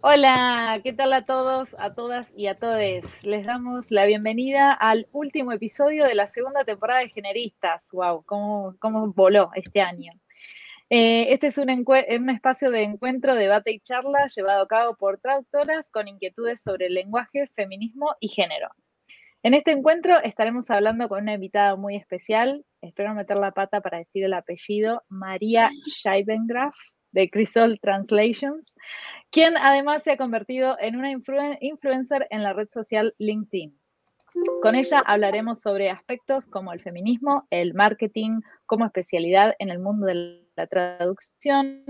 Hola, ¿qué tal a todos, a todas y a todes? Les damos la bienvenida al último episodio de la segunda temporada de Generistas. ¡Wow! ¿Cómo, cómo voló este año? Eh, este es un, un, espacio de encuentro, debate y charla llevado a cabo por traductoras con inquietudes sobre el lenguaje, feminismo y género. En este encuentro estaremos hablando con una invitada muy especial, espero meter la pata para decir el apellido, María Scheibengraf de Crisol Translations, quien además se ha convertido en una influencer en la red social LinkedIn. Con ella hablaremos sobre aspectos como el feminismo, el marketing como especialidad en el mundo de la traducción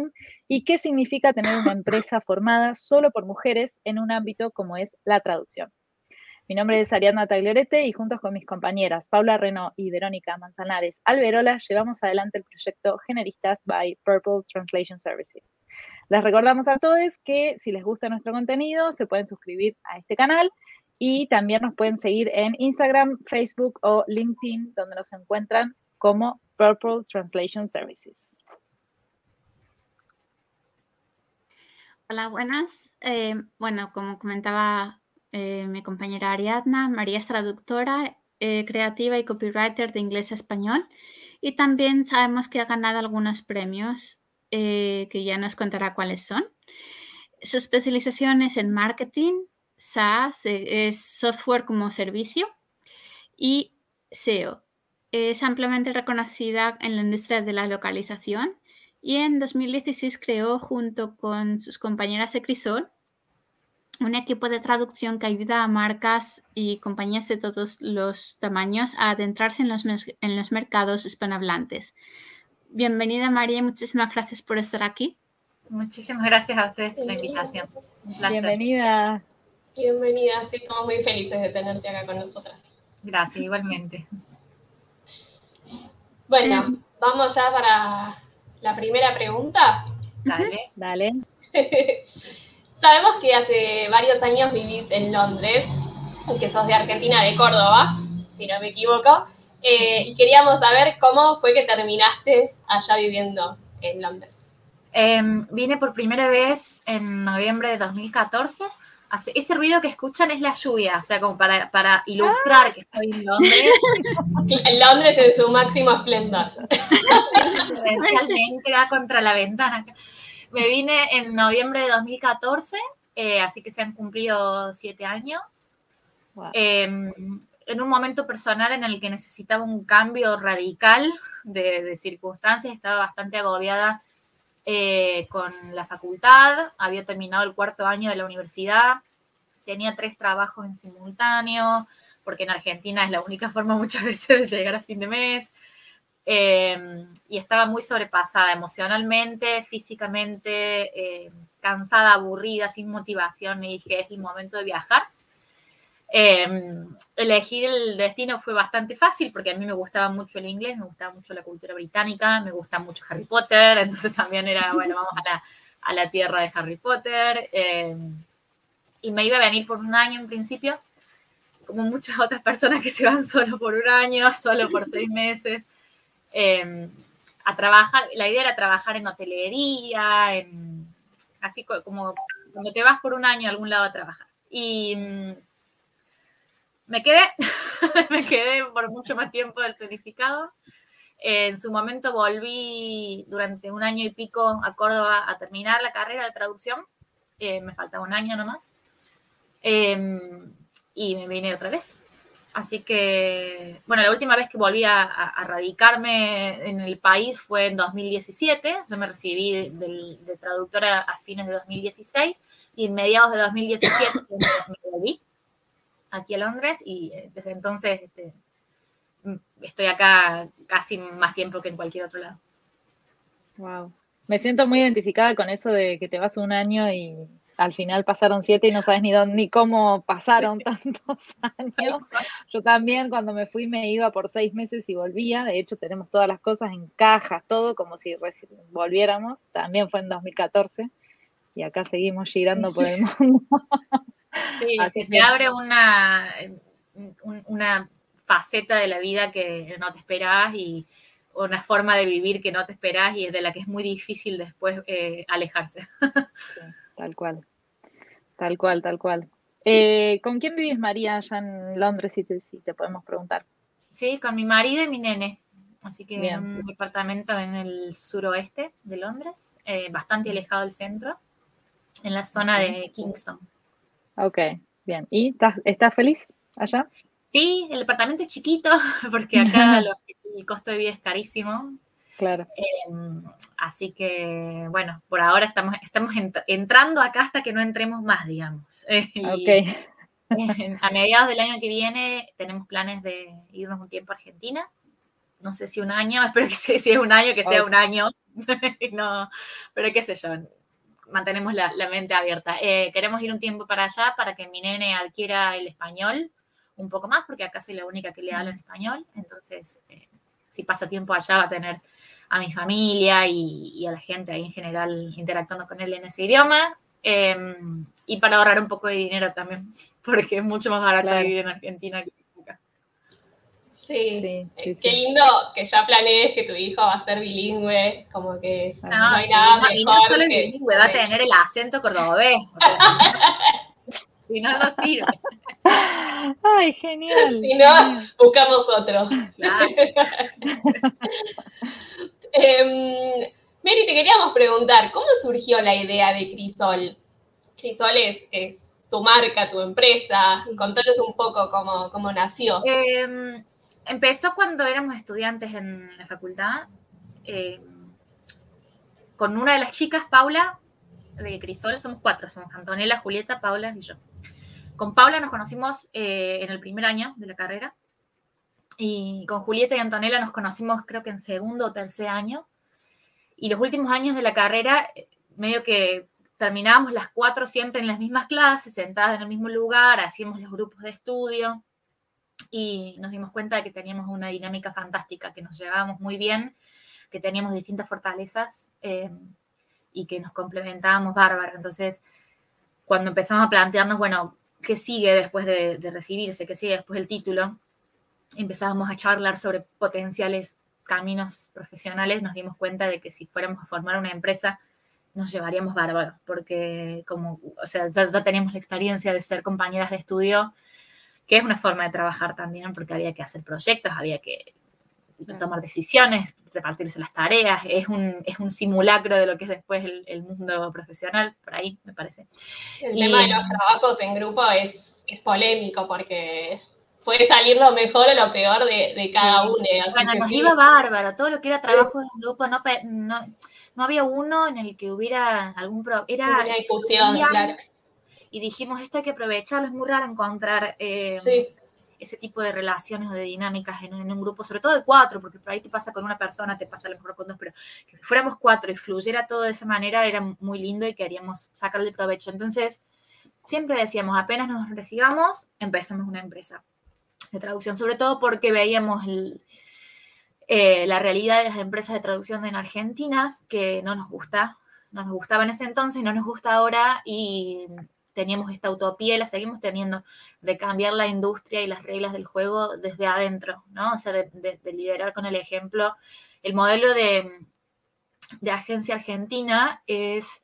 y qué significa tener una empresa formada solo por mujeres en un ámbito como es la traducción. Mi nombre es Ariadna Tagliorete y juntos con mis compañeras Paula Reno y Verónica Manzanares Alberola llevamos adelante el proyecto Generistas by Purple Translation Services. Les recordamos a todos que si les gusta nuestro contenido se pueden suscribir a este canal y también nos pueden seguir en Instagram, Facebook o LinkedIn donde nos encuentran como Purple Translation Services. Hola, buenas. Eh, bueno, como comentaba eh, mi compañera Ariadna. María es traductora eh, creativa y copywriter de inglés a español. Y también sabemos que ha ganado algunos premios eh, que ya nos contará cuáles son. Su especialización es en marketing, SaaS, es software como servicio y SEO. Es ampliamente reconocida en la industria de la localización y en 2016 creó junto con sus compañeras de Crisol un equipo de traducción que ayuda a marcas y compañías de todos los tamaños a adentrarse en los, en los mercados hispanohablantes. Bienvenida María y muchísimas gracias por estar aquí. Muchísimas gracias a ustedes por la invitación. Bienvenida. Bienvenida, estamos muy felices de tenerte acá con nosotras. Gracias, igualmente. Bueno, vamos ya para la primera pregunta. Dale. Dale. Sabemos que hace varios años vivís en Londres, que sos de Argentina, de Córdoba, si no me equivoco, eh, y queríamos saber cómo fue que terminaste allá viviendo en Londres. Em, vine por primera vez en noviembre de 2014. Ese ruido que escuchan es la lluvia, o sea, como para, para ilustrar que estoy en Londres. En Londres en su máximo esplendor. Realmente da contra la ventana. Me vine en noviembre de 2014, eh, así que se han cumplido siete años. Em, en un momento personal en el que necesitaba un cambio radical de, circunstancias, estaba bastante agobiada eh, con la facultad, había terminado el cuarto año de la universidad, tenía tres trabajos en simultáneo, porque en Argentina es la única forma muchas veces de llegar a fin de mes. Em, y estaba muy sobrepasada emocionalmente, físicamente, em, cansada, aburrida, sin motivación, y dije, es el momento de viajar. Em, elegir el destino fue bastante fácil porque a mí me gustaba mucho el inglés, me gustaba mucho la cultura británica, me gusta mucho Harry Potter, entonces también era, bueno, vamos a la, a la tierra de Harry Potter. y me iba a venir por un año en principio, como muchas otras personas que se van solo por un año, solo por seis meses. Em, a trabajar, la idea era trabajar en hotelería, en, así como cuando te vas por un año a algún lado a trabajar. Y mm, me quedé, me quedé por mucho más tiempo del planificado. en su momento volví durante un año y pico a Córdoba a terminar la carrera de traducción. Eh, me faltaba un año nomás. Em, y me vine otra vez. Así que, bueno, la última vez que volví a, radicarme en el país fue en 2017. Yo me recibí de, traductora a fines de 2016 y en mediados de 2017 me volví aquí a Londres y eh, desde entonces este, estoy acá casi más tiempo que en cualquier otro lado. Wow. Me siento muy identificada con eso de que te vas un año y al final pasaron siete y no sabes ni dónde, ni cómo pasaron tantos años. Yo también cuando me fui me iba por seis meses y volvía. De hecho, tenemos todas las cosas en cajas, todo como si volviéramos. También fue en 2014 y acá seguimos girando por el mundo. Sí, que te abre una, una faceta de la vida que no te esperabas y una forma de vivir que no te esperás y de la que es muy difícil después eh, alejarse. tal cual. Tal cual, tal cual. Eh, ¿Con quién vivís, María, allá en Londres, si te, si te podemos preguntar? Sí, con mi marido y mi nene. Así que en un departamento en el suroeste de Londres, eh, bastante alejado del centro, en la zona de Kingston. Ok, bien. ¿Y estás, feliz allá? Sí, el departamento es chiquito, porque acá el costo de vida es carísimo. Claro. Em, así que, bueno, por ahora estamos, estamos entrando acá hasta que no entremos más, digamos. ok. a mediados del año que viene tenemos planes de irnos un tiempo a Argentina. No sé si un año, espero que sea, si es un año, que sea un año. no, pero qué sé yo, mantenemos la, mente abierta. Eh, queremos ir un tiempo para allá para que mi nene adquiera el español un poco más, porque acá soy la única que le habla en español. Entonces, eh, si pasa tiempo allá, va a tener a mi familia y, a la gente ahí en general interactuando con él en ese idioma. Em, y para ahorrar un poco de dinero también, porque es mucho más barato vivir en Argentina que acá. Sí, sí, qué lindo que ya planees que tu hijo va a ser bilingüe, como que no, hay nada Y no solo es bilingüe, va a tener el acento cordobés. O sea, si no, no sirve. Ay, genial. Si no, buscamos otro. Claro. Eh, Mary, te queríamos preguntar, ¿cómo surgió la idea de Crisol? Crisol es, tu marca, tu empresa. Contanos un poco cómo, nació. Em, empezó cuando éramos estudiantes en la facultad, em, con una de las chicas, Paula, de Crisol, somos cuatro, somos Antonella, Julieta, Paula y yo. Con Paula nos conocimos eh, en el primer año de la carrera y con Julieta y Antonella nos conocimos creo que en segundo o tercer año. Y los últimos años de la carrera, eh, medio que terminábamos las cuatro siempre en las mismas clases, sentadas en el mismo lugar, hacíamos los grupos de estudio y nos dimos cuenta de que teníamos una dinámica fantástica, que nos llevábamos muy bien, que teníamos distintas fortalezas eh, y que nos complementábamos bárbaro. Entonces, cuando empezamos a plantearnos, bueno, ¿qué sigue después de, de recibirse? ¿Qué sigue después del título? Empezábamos a charlar sobre potenciales caminos profesionales, nos dimos cuenta de que si fuéramos a formar una empresa, nos llevaríamos bárbaro, porque como, o sea, ya, ya teníamos la experiencia de ser compañeras de estudio, que es una forma de trabajar también, porque había que hacer proyectos, había que tomar decisiones, repartirse las tareas, es un, es un simulacro de lo que es después el, mundo profesional, por ahí me parece. El tema de los trabajos en grupo es, es polémico porque puede salir lo mejor o lo peor de, cada uno. Bueno, nos iba bárbaro, todo lo que era trabajo en grupo, no, no, había uno en el que hubiera algún problema. Era una discusión, claro. Y dijimos, esto hay que aprovecharlo, es muy raro encontrar eh, ese tipo de relaciones o de dinámicas en, un grupo, sobre todo de cuatro, porque por ahí te pasa con una persona, te pasa a lo mejor con dos, pero que fuéramos cuatro y fluyera todo de esa manera era muy lindo y queríamos sacarle provecho. Entonces, siempre decíamos, apenas nos recibamos, empezamos una empresa de traducción, sobre todo porque veíamos eh, la realidad de las empresas de traducción en Argentina, que no nos gusta, no nos gustaba en ese entonces, no nos gusta ahora y teníamos esta utopía y la seguimos teniendo de cambiar la industria y las reglas del juego desde adentro, ¿no? O sea, de, liderar con el ejemplo. El modelo de, de agencia argentina es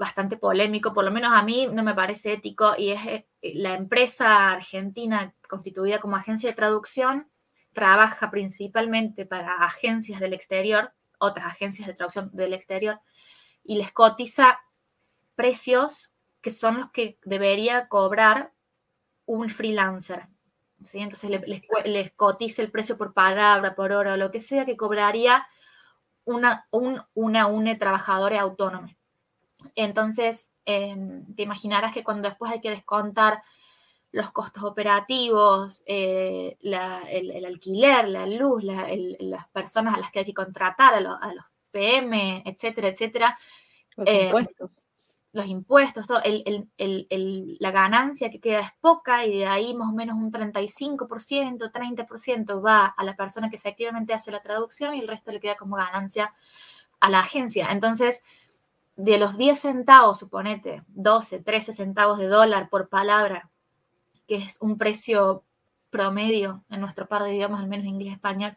bastante polémico, por lo menos a mí no me parece ético, y es eh, la empresa argentina constituida como agencia de traducción trabaja principalmente para agencias del exterior, otras agencias de traducción del exterior, y les cotiza precios que son los que debería cobrar un freelancer. Entonces les, cotiza el precio por palabra, por hora o lo que sea que cobraría una, un, una UNE trabajadora autónoma. Entonces, em, te imaginarás que cuando después hay que descontar los costos operativos, eh, el, alquiler, la luz, las personas a las que hay que contratar, a, los PM, etcétera, etcétera. Los em, impuestos. Los impuestos, todo, la ganancia que queda es poca y de ahí más o menos un 35%, 30% va a la persona que efectivamente hace la traducción y el resto le queda como ganancia a la agencia. Entonces, de los 10 centavos, suponete, 12, 13 centavos de dólar por palabra, que es un precio promedio en nuestro par de idiomas, al menos inglés y español,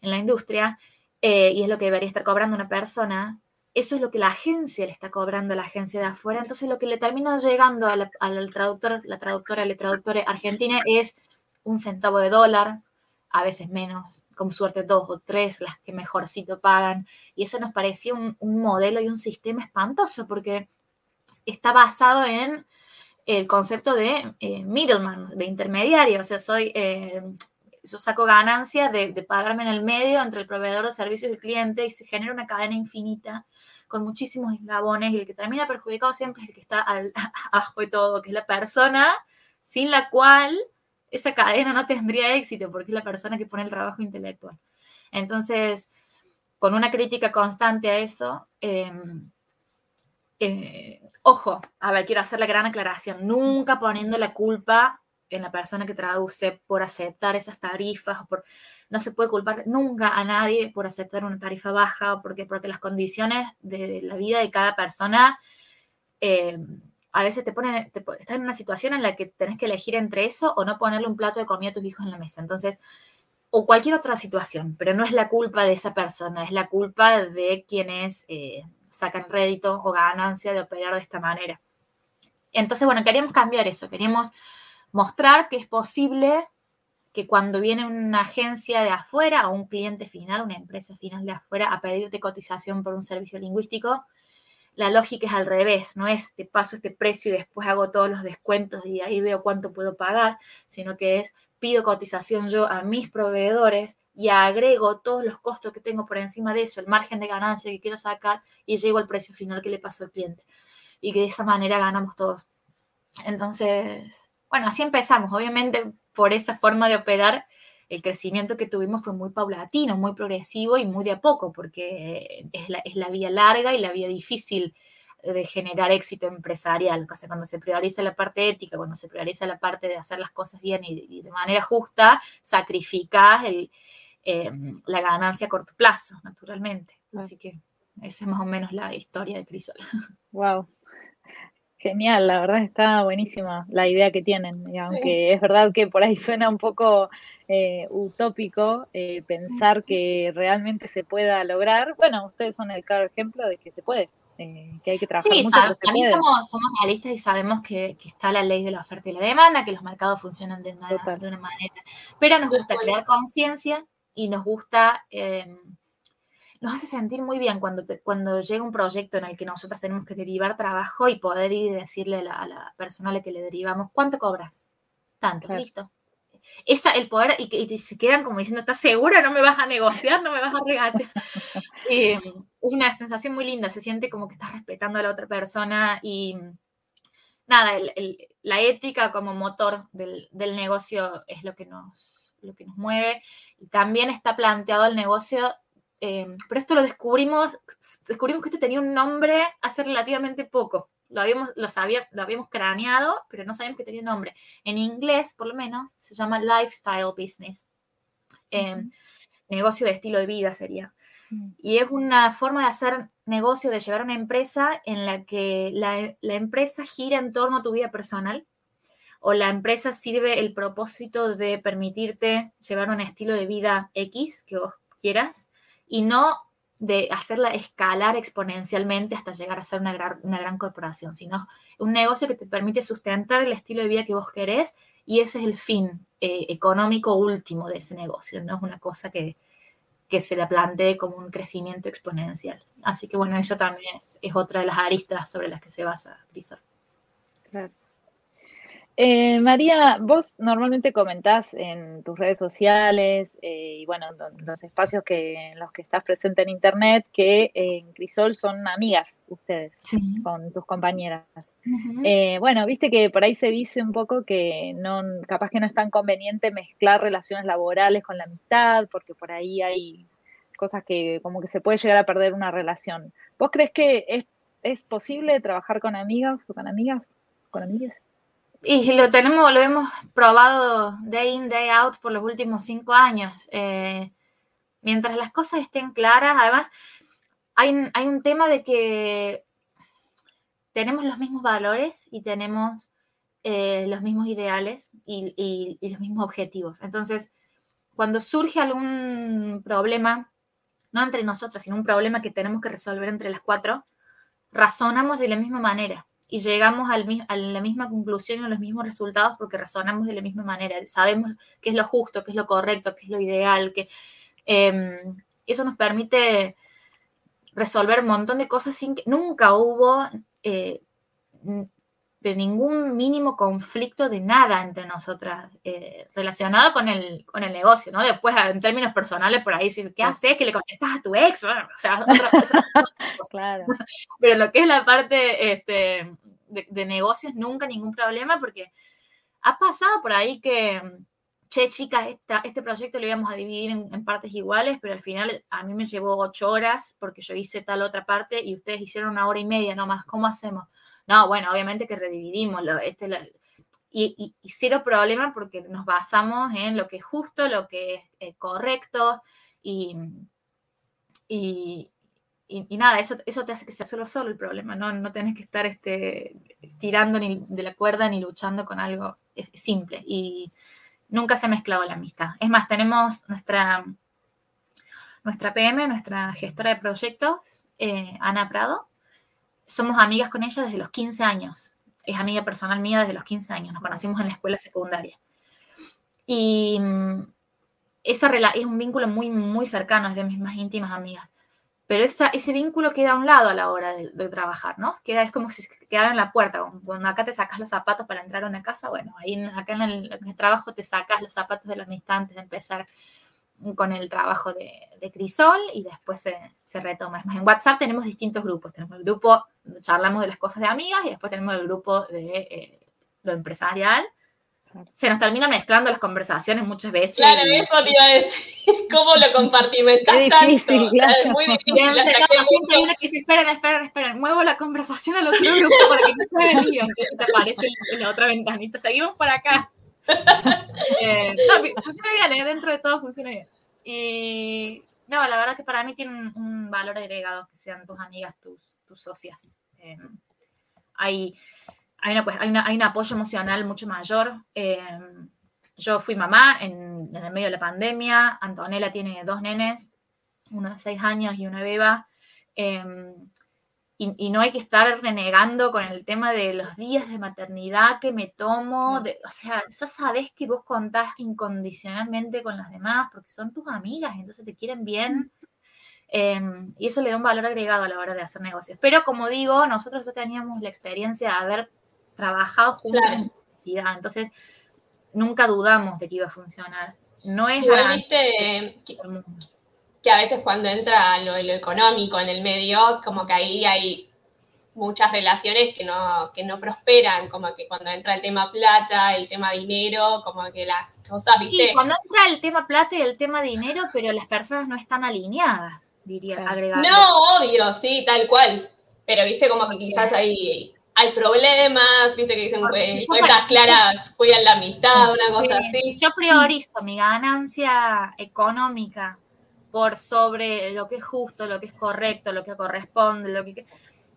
en la industria, eh, y es lo que debería estar cobrando una persona, eso es lo que la agencia le está cobrando a la agencia de afuera. Entonces, lo que le termina llegando al traductor, la traductora, el traductor argentina es un centavo de dólar, a veces menos, con suerte dos o tres, las que mejorcito pagan. Y eso nos parecía un, modelo y un sistema espantoso porque está basado en el concepto de eh, middleman, de intermediario. O sea, soy, eh, yo saco ganancia de, pagarme en el medio entre el proveedor de servicios y el cliente y se genera una cadena infinita con muchísimos eslabones y el que termina perjudicado siempre es el que está al, abajo de todo, que es la persona sin la cual esa cadena no tendría éxito porque es la persona que pone el trabajo intelectual. Entonces, con una crítica constante a eso, em, eh, ojo, a ver, quiero hacer la gran aclaración, nunca poniendo la culpa en la persona que traduce por aceptar esas tarifas, por, no se puede culpar nunca a nadie por aceptar una tarifa baja, porque, porque las condiciones de la vida de cada persona em, a veces te ponen, estás en una situación en la que tenés que elegir entre eso o no ponerle un plato de comida a tus hijos en la mesa. Entonces, o cualquier otra situación, pero no es la culpa de esa persona, es la culpa de quienes eh, sacan rédito o ganancia de operar de esta manera. Entonces, bueno, queríamos cambiar eso, queríamos mostrar que es posible que cuando viene una agencia de afuera o un cliente final, una empresa final de afuera a pedirte cotización por un servicio lingüístico, la lógica es al revés, no es te paso este precio y después hago todos los descuentos y ahí veo cuánto puedo pagar, sino que es pido cotización yo a mis proveedores y agrego todos los costos que tengo por encima de eso, el margen de ganancia que quiero sacar y llego al precio final que le pasó al cliente. Y que de esa manera ganamos todos. Entonces, bueno, así empezamos. Obviamente, por esa forma de operar, el crecimiento que tuvimos fue muy paulatino, muy progresivo y muy de a poco, porque es la, es la vía larga y la vía difícil de generar éxito empresarial. O sea, cuando se prioriza la parte ética, cuando se prioriza la parte de hacer las cosas bien y, de manera justa, sacrificas el, em, la ganancia a corto plazo, naturalmente. Así que esa es más o menos la historia de Crisol. Wow. Genial, la verdad está buenísima la idea que tienen, aunque es verdad que por ahí suena un poco eh, utópico eh, pensar que realmente se pueda lograr. Bueno, ustedes son el claro ejemplo de que se puede, eh, que hay que trabajar sí, mucho. También somos, somos, realistas y sabemos que, está la ley de la oferta y la demanda, que los mercados funcionan de una, de una manera. Pero nos gusta crear conciencia y nos gusta nos hace sentir muy bien cuando, cuando llega un proyecto en el que nosotros tenemos que derivar trabajo y poder ir y decirle a la, persona a la que le derivamos, ¿cuánto cobras? Tanto, listo esa, el poder, y, se quedan como diciendo, ¿estás segura? ¿No me vas a negociar? ¿No me vas a regatear? Eh, una sensación muy linda, se siente como que estás respetando a la otra persona y nada, la ética como motor del, negocio es lo que, nos, lo que nos mueve y también está planteado el negocio eh, pero esto lo descubrimos, descubrimos que esto tenía un nombre hace relativamente poco lo habíamos, lo, lo habíamos craneado, pero no sabíamos que tenía nombre. En inglés, por lo menos, se llama lifestyle business. Em, negocio de estilo de vida sería. Mm. Y es una forma de hacer negocio, de llevar una empresa en la que la, la, empresa gira en torno a tu vida personal o la empresa sirve el propósito de permitirte llevar un estilo de vida X que vos quieras y no de hacerla escalar exponencialmente hasta llegar a ser una gran, una gran corporación, sino un negocio que te permite sustentar el estilo de vida que vos querés y ese es el fin eh, económico último de ese negocio, no es una cosa que, se la plantee como un crecimiento exponencial. Así que bueno, eso también es, otra de las aristas sobre las que se basa Crisol. Claro. Eh, María, vos normalmente comentás en tus redes sociales eh, y bueno, los espacios que, en los que estás presente en internet que en Crisol son amigas ustedes con tus compañeras. Eh, bueno, viste que por ahí se dice un poco que no, capaz que no es tan conveniente mezclar relaciones laborales con la amistad, porque por ahí hay cosas que como que se puede llegar a perder una relación. ¿Vos crees que es, es posible trabajar con amigas o con amigas? ¿Con amigas? Y lo tenemos, lo hemos probado day in, day out por los últimos cinco años. Eh, mientras las cosas estén claras, además, hay, un tema de que tenemos los mismos valores y tenemos eh, los mismos ideales y, los mismos objetivos. Entonces, cuando surge algún problema no entre nosotras, sino un problema que tenemos que resolver entre las cuatro, razonamos de la misma manera y llegamos al, a la misma conclusión y a los mismos resultados porque razonamos de la misma manera. Sabemos qué es lo justo, qué es lo correcto, qué es lo ideal, que em, eso nos permite resolver un montón de cosas sin que nunca hubo eh, de ningún mínimo conflicto de nada entre nosotras eh, relacionado con el, con el negocio, ¿no? Después, en términos personales, por ahí ¿qué haces? Que le contestas a tu ex, o sea, claro. Pero lo que es la parte este, de, negocios, nunca ningún problema, porque ha pasado por ahí que, che, chicas, este proyecto lo íbamos a dividir en, en, partes iguales, pero al final a mí me llevó ocho horas porque yo hice tal otra parte y ustedes hicieron una hora y media nomás, ¿cómo hacemos? No, bueno, obviamente que redividimos lo, este, y, y, cero problema porque nos basamos en lo que es justo, lo que es eh, correcto y, y, nada, eso, eso te hace que sea solo solo el problema, no, no tenés que estar este, tirando ni de la cuerda ni luchando con algo simple y nunca se ha mezclado la amistad. Es más, tenemos nuestra, nuestra PM, nuestra gestora de proyectos, eh, Ana Prado, somos amigas con ella desde los 15 años. Es amiga personal mía desde los 15 años. Nos conocimos en la escuela secundaria. Y mm, esa es un vínculo muy, muy cercano, es de mis más íntimas amigas. Pero ese vínculo queda a un lado a la hora de, trabajar, ¿no? Queda, es como si quedara en la puerta. Cuando acá te sacas los zapatos para entrar a una casa, bueno, ahí acá en el, en el trabajo te sacas los zapatos de la amistad antes de empezar con el trabajo de, Crisol y después se, retoma. Es más, en WhatsApp tenemos distintos grupos. Tenemos el grupo charlamos de las cosas de amigas y después tenemos el grupo de eh, lo empresarial. Se nos terminan mezclando las conversaciones muchas veces. Claro, eso te iba a decir. ¿Cómo lo compartimentas es difícil, tanto? Claro. Es muy difícil. Siempre, siempre hay una que dice, esperen, esperen, esperen, muevo la conversación al otro grupo para que no se el lío. Entonces te aparece en la otra ventanita. Seguimos por acá. Eh, no, funciona bien, ¿eh? dentro de todo funciona bien. Y no, la verdad que para mí tiene un, valor agregado que sean tus amigas, tus, tus socias. Eh, hay, hay, una, pues, hay, hay, un apoyo emocional mucho mayor. yo fui mamá en, en, el medio de la pandemia. Antonella tiene dos nenes, uno de seis años y una beba y, no hay que estar renegando con el tema de los días de maternidad que me tomo. De, o sea, ya sabes que vos contás incondicionalmente con las demás porque son tus amigas, entonces te quieren bien. Em, y eso le da un valor agregado a la hora de hacer negocios. Pero como digo, nosotros ya teníamos la experiencia de haber trabajado juntos en en publicidad, entonces nunca dudamos de que iba a funcionar. No es... Igualmente, que a veces cuando entra lo, lo económico en el medio, como que ahí hay muchas relaciones que no, que no prosperan, como que cuando entra el tema plata, el tema dinero, como que las cosas, ¿viste? Sí, cuando entra el tema plata y el tema dinero, pero las personas no están alineadas, diría, agregar. No, obvio, sí, tal cual. Pero viste como que quizás hay, hay problemas, viste que dicen pues, cuentas claras, cuidan la amistad, una cosa así. Yo priorizo mi ganancia económica por sobre lo que es justo, lo que es correcto, lo que corresponde, lo que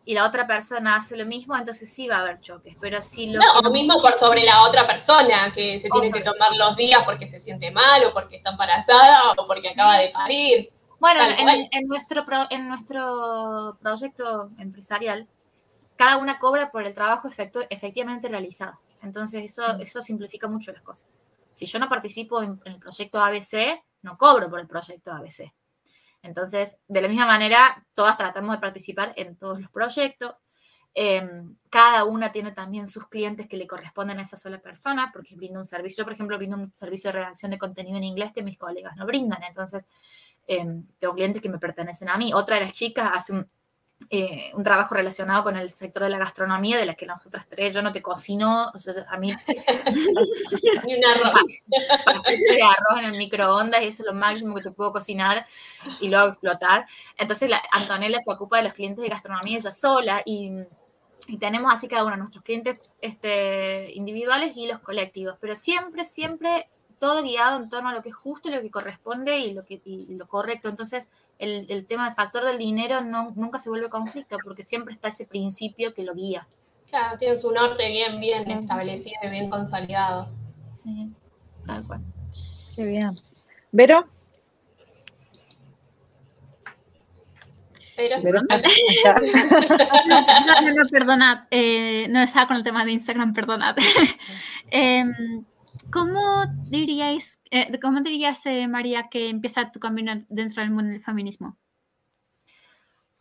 y la otra persona hace lo mismo, entonces sí va a haber choques. Pero si lo no, lo mismo por sobre la otra persona, que se tiene que tomar los días porque se siente mal, o porque está embarazada, o porque acaba de parir. Bueno, en, nuestro en nuestro proyecto empresarial, cada una cobra por el trabajo efectivamente realizado. Entonces eso, mm. eso simplifica mucho las cosas. Si yo no participo en el proyecto ABC, no cobro por el proyecto ABC. Entonces, de la misma manera, todas tratamos de participar en todos los proyectos. Em, cada una tiene también sus clientes que le corresponden a esa sola persona, porque brinda un servicio. Yo, por ejemplo, brindo un servicio de redacción de contenido en inglés que mis colegas no brindan. Entonces, em, tengo clientes que me pertenecen a mí. Otra de las chicas hace un, eh, un trabajo relacionado con el sector de la gastronomía, de la que nosotras tres, yo no te cocino, o sea, a mí... Ni un arroz. de arroz en el microondas y eso es lo máximo que te puedo cocinar y luego explotar. Entonces la, Antonella se ocupa de los clientes de gastronomía ella sola y, y tenemos así cada uno, nuestros clientes este, individuales y los colectivos, pero siempre, siempre todo guiado en torno a lo que es justo, lo que corresponde y lo, que, y lo correcto. Entonces, el, tema del factor del dinero no, nunca se vuelve conflicto porque siempre está ese principio que lo guía. Claro, tiene su norte bien, bien establecido y bien consolidado. Sí, tal cual. Qué bien. ¿Vero? Pero, no, no, no, perdonad. Eh, no estaba con el tema de Instagram, perdonad. Em, ¿Cómo diríais, eh, cómo dirías, eh, María, que empieza tu camino dentro del mundo del feminismo?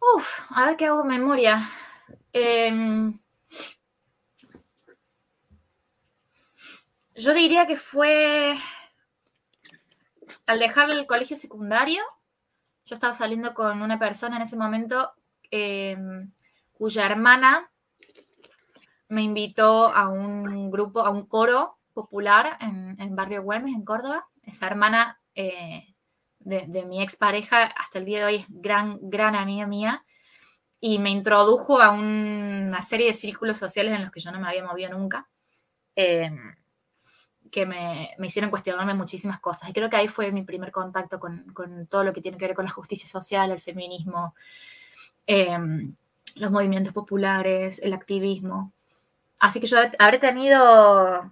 Uf, a ver qué hago memoria. Em, yo diría que fue al dejar el colegio secundario. Yo estaba saliendo con una persona en ese momento em, cuya hermana me invitó a un grupo, a un coro popular en, Barrio Güemes, en Córdoba. Esa hermana eh, de, de, mi expareja hasta el día de hoy es gran, gran amiga mía y me introdujo a una serie de círculos sociales en los que yo no me había movido nunca, em, que me, hicieron cuestionarme muchísimas cosas. Y creo que ahí fue mi primer contacto con, todo lo que tiene que ver con la justicia social, el feminismo, em, los movimientos populares, el activismo. Así que yo habré tenido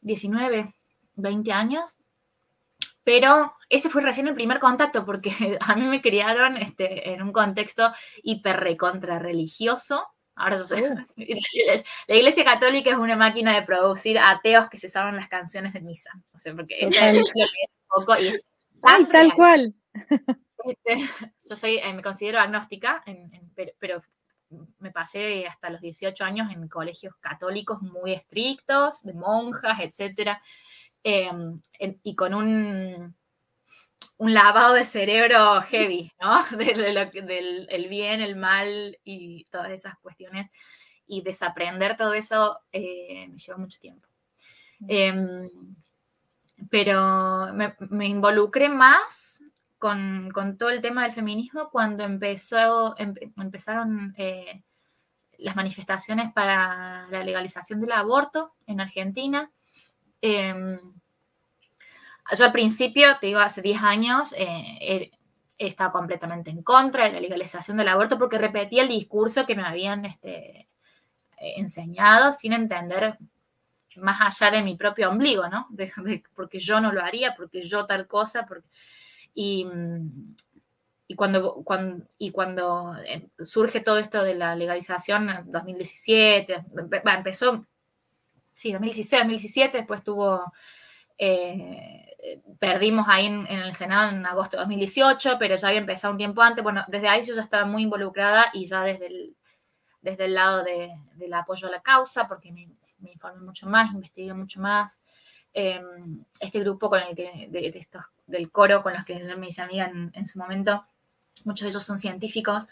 19, 20 años, pero ese fue recién el primer contacto porque a mí me criaron este, en un contexto hiper recontra religioso. Ahora yo sé, uh. la Iglesia Católica es una máquina de producir ateos que se saben las canciones de misa. O sea, porque eso es un poco y es tal cual. Este, yo soy, eh, me considero agnóstica, pero, me pasé hasta los 18 años en colegios católicos muy estrictos, de monjas, etc. Em, y con un, un lavado de cerebro heavy, ¿no? del el bien, el mal y todas esas cuestiones. Y desaprender todo eso eh, me llevó mucho tiempo. Em, pero me, involucré más con, todo el tema del feminismo cuando empezó, empezaron eh, las manifestaciones para la legalización del aborto en Argentina. Em, yo al principio, te digo, hace 10 años, eh, he, estado completamente en contra de la legalización del aborto porque repetía el discurso que me habían este, enseñado sin entender más allá de mi propio ombligo, ¿no? porque yo no lo haría, porque yo tal cosa, y, cuando, cuando, y cuando eh, surge todo esto de la legalización en 2017, empezó, sí, 2016, 2017, después tuvo... Eh, perdimos ahí en, el Senado en agosto de 2018, pero ya había empezado un tiempo antes. Bueno, desde ahí yo ya estaba muy involucrada y ya desde el, desde el lado del apoyo a la causa, porque me, informé mucho más, investigué mucho más. Em, este grupo con el que, de, estos, del coro con los que yo me hice amiga en, su momento, muchos de ellos son científicos.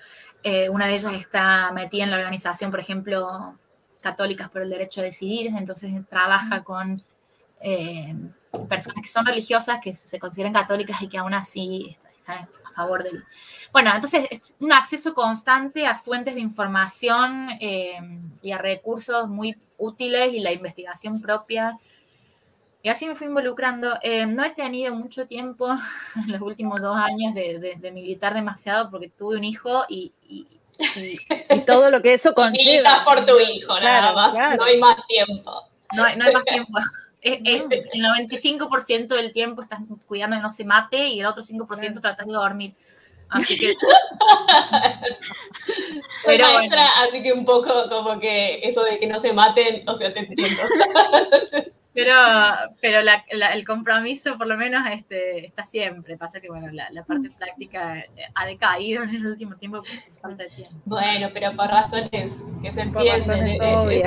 Eh, una de ellas está metida en la organización, por ejemplo, Católicas por el Derecho a Decidir, entonces trabaja con eh, personas que son religiosas, que se consideran católicas y que aún así están a favor del... Bueno, entonces es un acceso constante a fuentes de información eh, y a recursos muy útiles y la investigación propia. Y así me fui involucrando. Eh, no he tenido mucho tiempo en los últimos dos años de, militar demasiado porque tuve un hijo y, todo lo que eso conlleva. Militas por tu hijo, nada más. No hay más tiempo. No, no hay más tiempo. el 95% del tiempo estás cuidando de no se mate y el otro 5% tratas de dormir. Así que. Pero maestra, así que un poco como que eso de que no se maten, o sea, te entiendo. Pero, pero el compromiso por lo menos este, está siempre. Pasa que bueno, la, parte mm. práctica eh, ha decaído en el último tiempo por falta de tiempo. Bueno, pero por razones que se entienden, es,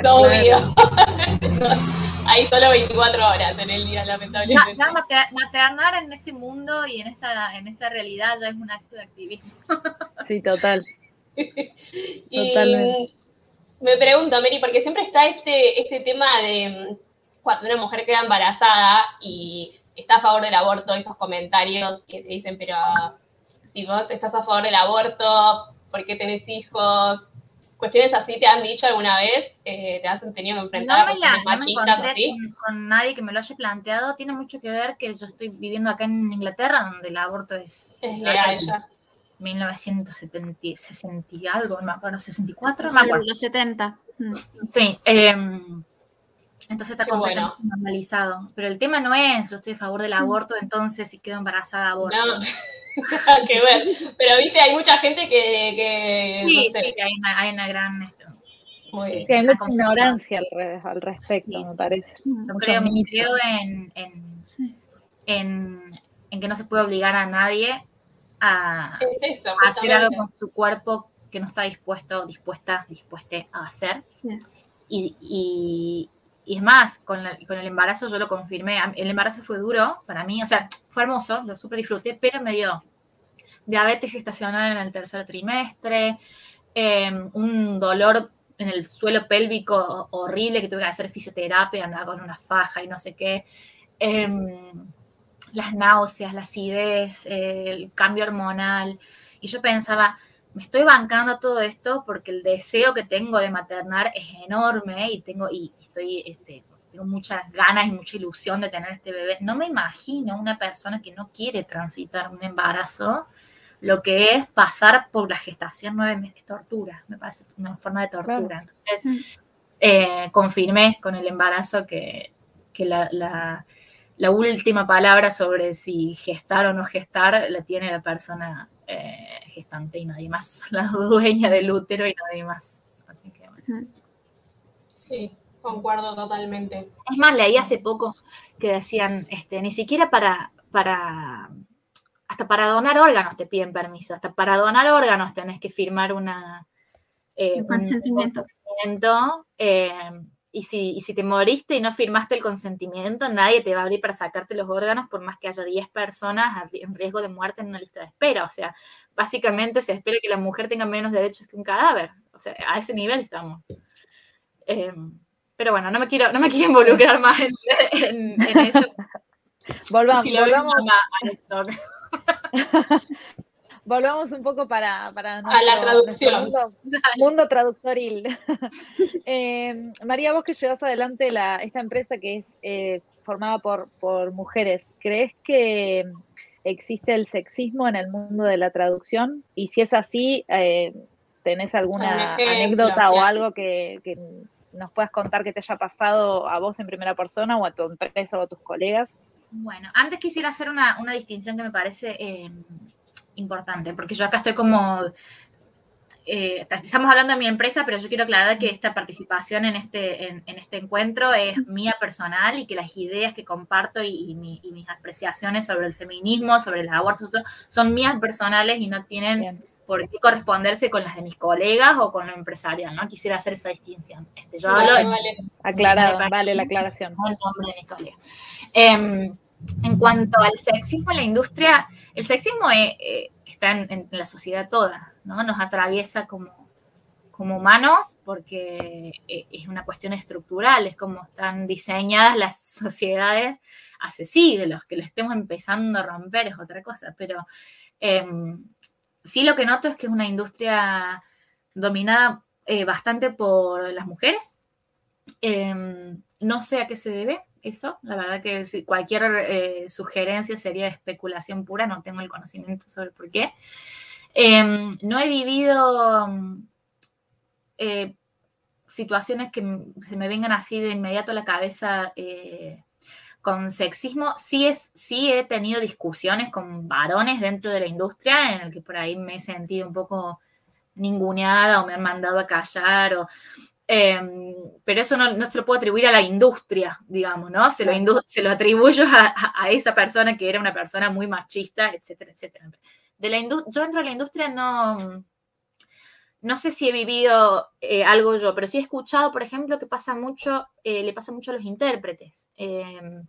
obvio. Hay solo 24 horas en el día, lamentablemente. Ya, maternar en este mundo y en esta, en esta realidad ya es un acto de activismo. Sí, total. y me pregunto, Mary, porque siempre está este, este tema de cuando una mujer queda embarazada y está a favor del aborto, esos comentarios que te dicen, pero si vos estás a favor del aborto, ¿por qué tenés hijos? Cuestiones así te han dicho alguna vez, eh, te has tenido que enfrentar no a machistas así. Con, nadie que me lo haya planteado, tiene mucho que ver que yo estoy viviendo acá en Inglaterra, donde el aborto es, es legal ya. 1960 y algo, no me acuerdo, 64, no me acuerdo. Los 70. Sí, eh, entonces está completamente normalizado. Pero el tema no es, yo estoy a favor del mm. aborto, entonces si quedo embarazada, aborto. que ver. Pero viste, hay mucha gente que. sí, sí, hay una, gran. Este, sí, hay mucha ignorancia al, respecto, me parece. Yo creo, en, en, en, que no se puede obligar a nadie a, hacer algo con su cuerpo que no está dispuesto, dispuesta, dispuesta a hacer. Y, y, es más, con, con, el embarazo yo lo confirmé. El embarazo fue duro para mí, o sea, fue hermoso, lo súper disfruté, pero me dio diabetes gestacional en el tercer trimestre, em, un dolor en el suelo pélvico horrible que tuve que hacer fisioterapia, andaba con una faja y no sé qué. Em, las náuseas, la acidez, el cambio hormonal. Y yo pensaba, me estoy bancando todo esto porque el deseo que tengo de maternar es enorme y tengo, y estoy, este, tengo muchas ganas y mucha ilusión de tener este bebé. No me imagino una persona que no quiere transitar un embarazo, lo que es pasar por la gestación nueve meses, tortura, me parece una forma de tortura. Entonces, mm. eh, confirmé con el embarazo que, que la la última palabra sobre si gestar o no gestar la tiene la persona eh, gestante y nadie más, la dueña del útero y nadie más. Así que bueno. Sí, concuerdo totalmente. Es más, leí hace poco que decían, este, ni siquiera para, para, hasta para donar órganos te piden permiso, hasta para donar órganos tenés que firmar una... Eh, un consentimiento. Eh, y si, si te moriste y no firmaste el consentimiento, nadie te va a abrir para sacarte los órganos por más que haya 10 personas en riesgo de muerte en una lista de espera. O sea, básicamente se espera que la mujer tenga menos derechos que un cadáver. O sea, a ese nivel estamos. Em, pero bueno, no me quiero, no me quiero involucrar más en, eso. volvamos, volvamos. volvamos un poco para, para a la traducción. Mundo, traductoril. Eh, María, vos que llevas adelante la, esta empresa que es eh, formada por, por mujeres, ¿crees que existe el sexismo en el mundo de la traducción? Y si es así, eh, ¿tenés alguna anécdota o algo que, nos puedas contar que te haya pasado a vos en primera persona o a tu empresa o a tus colegas? Bueno, antes quisiera hacer una, una distinción que me parece importante, porque yo acá estoy como, eh, estamos hablando de mi empresa, pero yo quiero aclarar que esta participación en este, en, este encuentro es mía personal y que las ideas que comparto y, mis apreciaciones sobre el feminismo, sobre el aborto, son mías personales y no tienen... por qué corresponderse con las de mis colegas o con lo empresarial, ¿no? Quisiera hacer esa distinción. Este, yo hablo... Vale, Aclarado, vale la aclaración. El nombre de mis colegas. Em, en cuanto al sexismo en la industria, el sexismo eh, eh, está en, la sociedad toda, ¿no? Nos atraviesa como, humanos porque eh, es una cuestión estructural, es como están diseñadas las sociedades hace siglos, que lo estemos empezando a romper es otra cosa, pero em, sí lo que noto es que es una industria dominada bastante por las mujeres. Em, no sé a qué se debe, eso. La verdad que cualquier eh, sugerencia sería especulación pura, no tengo el conocimiento sobre por qué. Em, no he vivido eh, situaciones que se me vengan así de inmediato a la cabeza eh, con sexismo. Sí, es, sí he tenido discusiones con varones dentro de la industria en el que por ahí me he sentido un poco ninguneada o me han mandado a callar o Em, pero eso no, se lo puedo atribuir a la industria, digamos, ¿no? Se lo, se lo atribuyo a, esa persona que era una persona muy machista, etcétera, etcétera. De la yo dentro de la industria no, no sé si he vivido eh, algo yo, pero sí he escuchado, por ejemplo, que pasa mucho, eh, le pasa mucho a los intérpretes. Em,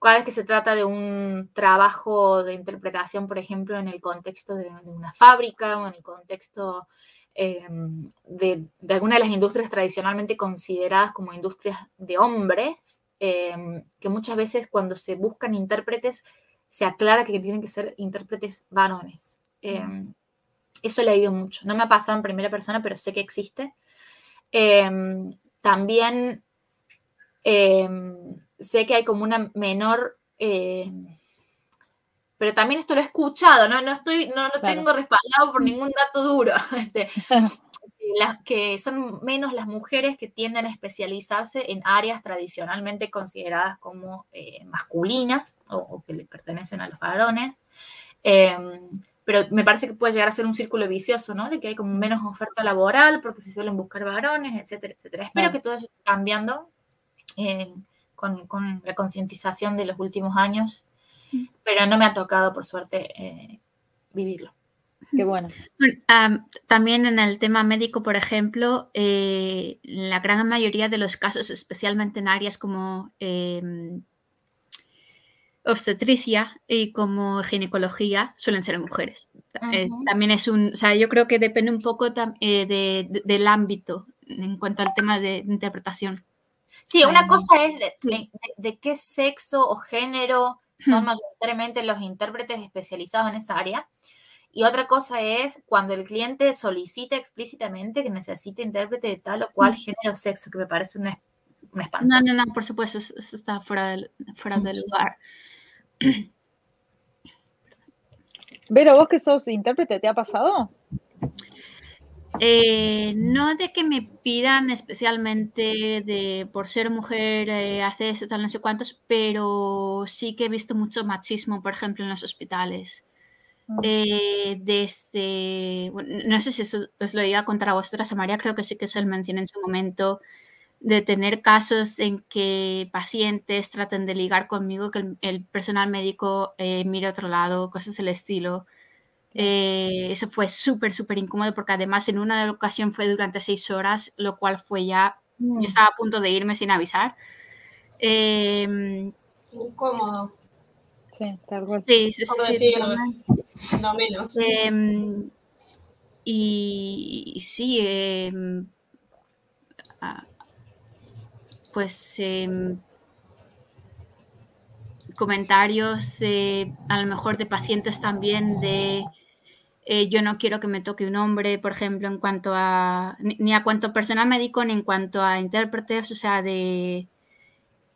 cada vez que se trata de un trabajo de interpretación, por ejemplo, en el contexto de, de una fábrica o en el contexto Em, de, algunas de las industrias tradicionalmente consideradas como industrias de hombres, em, que muchas veces cuando se buscan intérpretes se aclara que tienen que ser intérpretes varones. Em, eso le ha ido mucho. No me ha pasado en primera persona, pero sé que existe. también sé que hay como una menor pero también esto lo he escuchado, no, no, estoy, no lo tengo respaldado por ningún dato duro. Este, que son menos las mujeres que tienden a especializarse en áreas tradicionalmente consideradas como eh, masculinas o, que le pertenecen a los varones. Em, pero me parece que puede llegar a ser un círculo vicioso, ¿no? De que hay como menos oferta laboral porque se suelen buscar varones, etcétera, etcétera. Espero que todo eso esté cambiando eh, con, la concientización de los últimos años. Pero no me ha tocado, por suerte, eh, vivirlo. Qué bueno. también en el tema médico, por ejemplo, eh, la gran mayoría de los casos, especialmente en áreas como em, obstetricia y como ginecología, suelen ser mujeres. Eh, también es un, o sea, yo creo que depende un poco eh, del ámbito en cuanto al tema de, interpretación. Sí, una cosa es de, qué sexo o género son mayoritariamente los intérpretes especializados en esa área. Y otra cosa es cuando el cliente solicita explícitamente que necesite intérprete de tal o cual género o sexo, que me parece un, espanto. No, no, no, por supuesto, eso, está fuera del, fuera del lugar. Vero, vos que sos intérprete, ¿te ha pasado? Eh, no de que me pidan especialmente de por ser mujer eh, hacer esto, tal, no sé cuántos, pero sí que he visto mucho machismo, por ejemplo, en los hospitales. Eh, desde, no sé si eso os lo iba a contar a vosotras, a María creo que sí que se lo mencioné en su momento, de tener casos en que pacientes traten de ligar conmigo, que el, personal médico eh, mire a otro lado, cosas del estilo. Eh, eso fue súper, súper incómodo porque además en una ocasión fue durante seis horas, lo cual fue ya, yo mm. estaba a punto de irme sin avisar. Em, incómodo. Sí, tal vez. Sí, sí, sí. no menos. Em, y, sí, eh, pues em, comentarios eh, a lo mejor de pacientes también de eh, yo no quiero que me toque un hombre, por ejemplo, en cuanto a, ni a cuanto personal médico, ni en cuanto a intérpretes, o sea, de,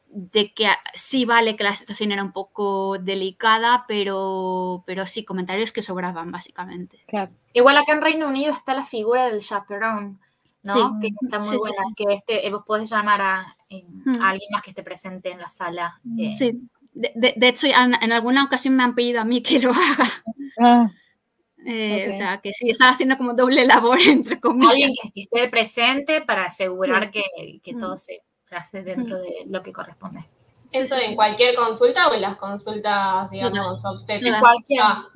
de que sí vale que la situación era un poco delicada, pero, pero sí, comentarios que sobraban, básicamente. Igual acá en Reino Unido está la figura del chaperón, ¿no? Que está muy buena, que este, vos podés llamar a, mm. a, alguien más que esté presente en la sala. Eh. Sí, de, de, hecho, en, alguna ocasión me han pedido a mí que lo haga. Ah, eh, o sea, que sí, estaba haciendo como doble labor, entre comillas. Alguien que, esté presente para asegurar que, que, mm. todo se, se, hace dentro mm. de lo que corresponde. ¿Eso en cualquier consulta o en las consultas, digamos, obstétricas? En cualquier. Ah.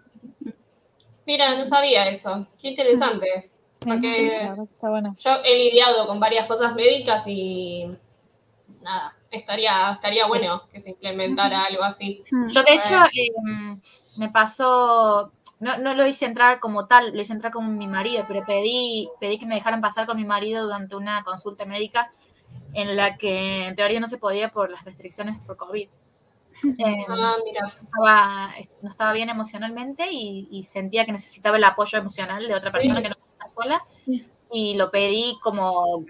Mira, no sabía eso. Qué interesante. Porque yo he lidiado con varias cosas médicas y nada, estaría, estaría bueno que se implementara algo así. Yo de hecho em, me pasó, no, no, lo hice entrar como tal, lo hice entrar con mi marido, pero pedí, pedí que me dejaran pasar con mi marido durante una consulta médica en la que en teoría no se podía por las restricciones por COVID. Em, ah, no estaba bien emocionalmente y, sentía que necesitaba el apoyo emocional de otra persona que no sola. Y lo pedí como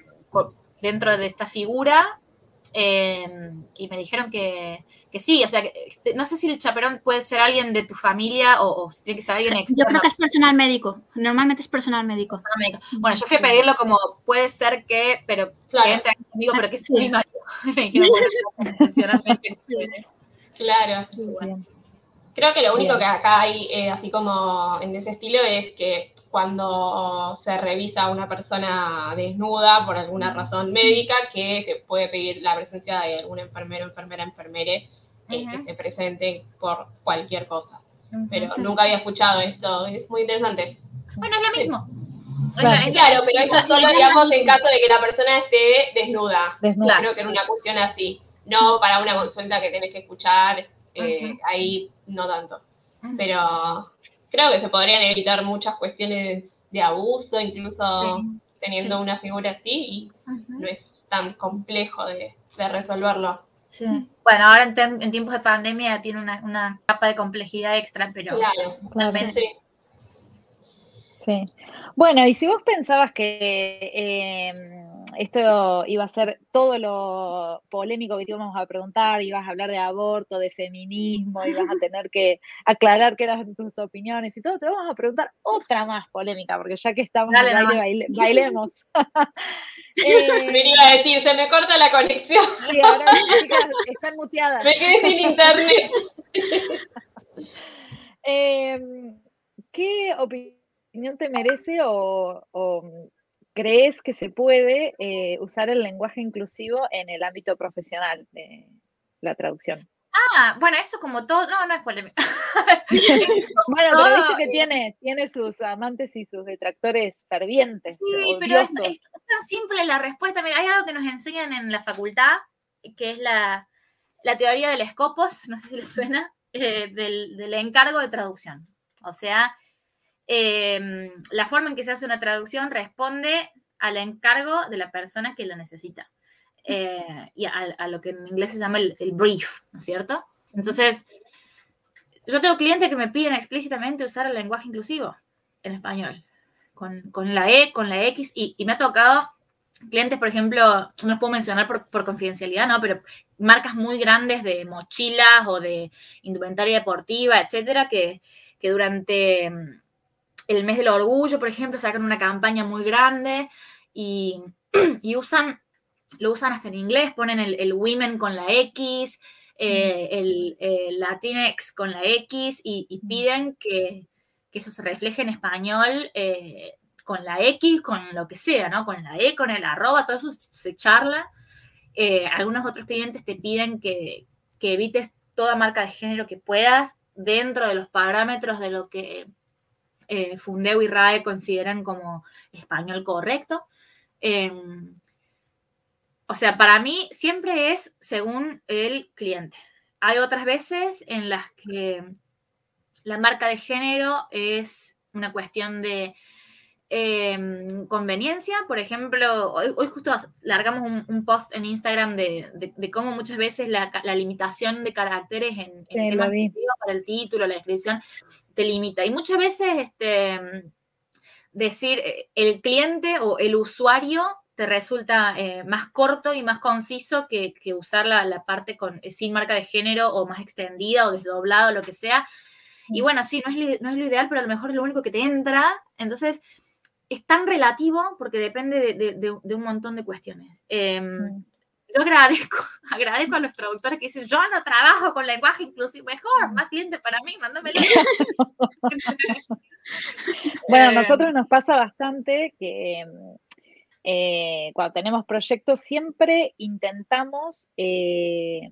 dentro de esta figura em, y me dijeron que, sí, o sea, este, no sé si el chaperón puede ser alguien de tu familia o, tiene que ser alguien externo. Yo creo que es personal médico, normalmente es personal médico. Bueno, yo fui a pedirlo como puede ser que, pero que entre conmigo, pero que es mi marido. me dijeron, Claro. Creo que lo único que acá hay, eh, así como en ese estilo, es que cuando se revisa a una persona desnuda por alguna razón médica, que se puede pedir la presencia de algún enfermero, enfermera, enfermere que esté presente por cualquier cosa. Pero nunca había escuchado esto, es muy interesante. Bueno, es lo mismo. Claro, pero eso solo, digamos, en caso de que la persona esté desnuda. desnuda. Creo que era una cuestión así. No para una consulta que tienes que escuchar, eh, ahí no tanto. Pero creo que se podrían evitar muchas cuestiones de abuso, incluso teniendo una figura así, y no es tan complejo de, resolverlo. Sí. Bueno, ahora en, tiempos de pandemia tiene una, capa de complejidad extra, pero claro, sí. sí. Bueno, y si vos pensabas que eh, esto iba a ser todo lo polémico que te íbamos a preguntar, ibas a hablar de aborto, de feminismo, ibas a tener que aclarar qué eran tus opiniones y todo, te vamos a preguntar otra más polémica, porque ya que estamos en baile, bailemos. eh, me iba a decir, se me corta la conexión. Sí, ahora las chicas están muteadas. Me quedé sin internet. em, ¿qué opinión te merece o, crees que se puede eh, usar el lenguaje inclusivo en el ámbito profesional de la traducción? Ah, bueno, eso como todo, no, no es polémico. bueno, pero viste que tiene, tiene sus amantes y sus detractores fervientes. Sí, pero es, tan simple la respuesta. Mira, hay algo que nos enseñan en la facultad, que es la, teoría del escopos, no sé si les suena, eh, del, encargo de traducción. O sea, em, la forma en que se hace una traducción responde al encargo de la persona que lo necesita. Eh, y a, lo que en inglés se llama el, brief, ¿no es cierto? Entonces, yo tengo clientes que me piden explícitamente usar el lenguaje inclusivo en español, con, la E, con la X, y, me ha tocado clientes, por ejemplo, no los puedo mencionar por, confidencialidad, ¿no? Pero marcas muy grandes de mochilas o de indumentaria deportiva, etcétera, que, que durante mm, el mes del orgullo, por ejemplo, sacan una campaña muy grande y, y usan lo usan hasta en inglés, ponen el, women con la X, eh, el, Latinx con la X y, piden que, eso se refleje en español eh, con la X, con lo que sea, ¿no? Con la E, con el arroba, todo eso se charla. Eh, algunos otros clientes te piden que, evites toda marca de género que puedas dentro de los parámetros de lo que Fundeo y RAE consideran como español correcto. Em, o sea, para mí siempre es según el cliente. Hay otras veces en las que la marca de género es una cuestión de em, conveniencia. Por ejemplo, hoy, justo largamos un, post en Instagram de, cómo muchas veces la, limitación de caracteres en, el para el título, la descripción, te limita. Y muchas veces este, decir eh, el cliente o el usuario te resulta eh, más corto y más conciso que, usar la, parte con, eh, sin marca de género o más extendida o desdoblado, lo que sea. Y mm. bueno, sí, no es, lo ideal, pero a lo mejor es lo único que te entra. Entonces, es tan relativo porque depende de, un montón de cuestiones. Em, mm. yo agradezco, agradezco a los traductores que dicen, yo no trabajo con lenguaje inclusivo, mejor, mm. más cliente para mí, mándamelo. bueno, a nosotros nos pasa bastante que eh, cuando tenemos proyectos, siempre intentamos eh,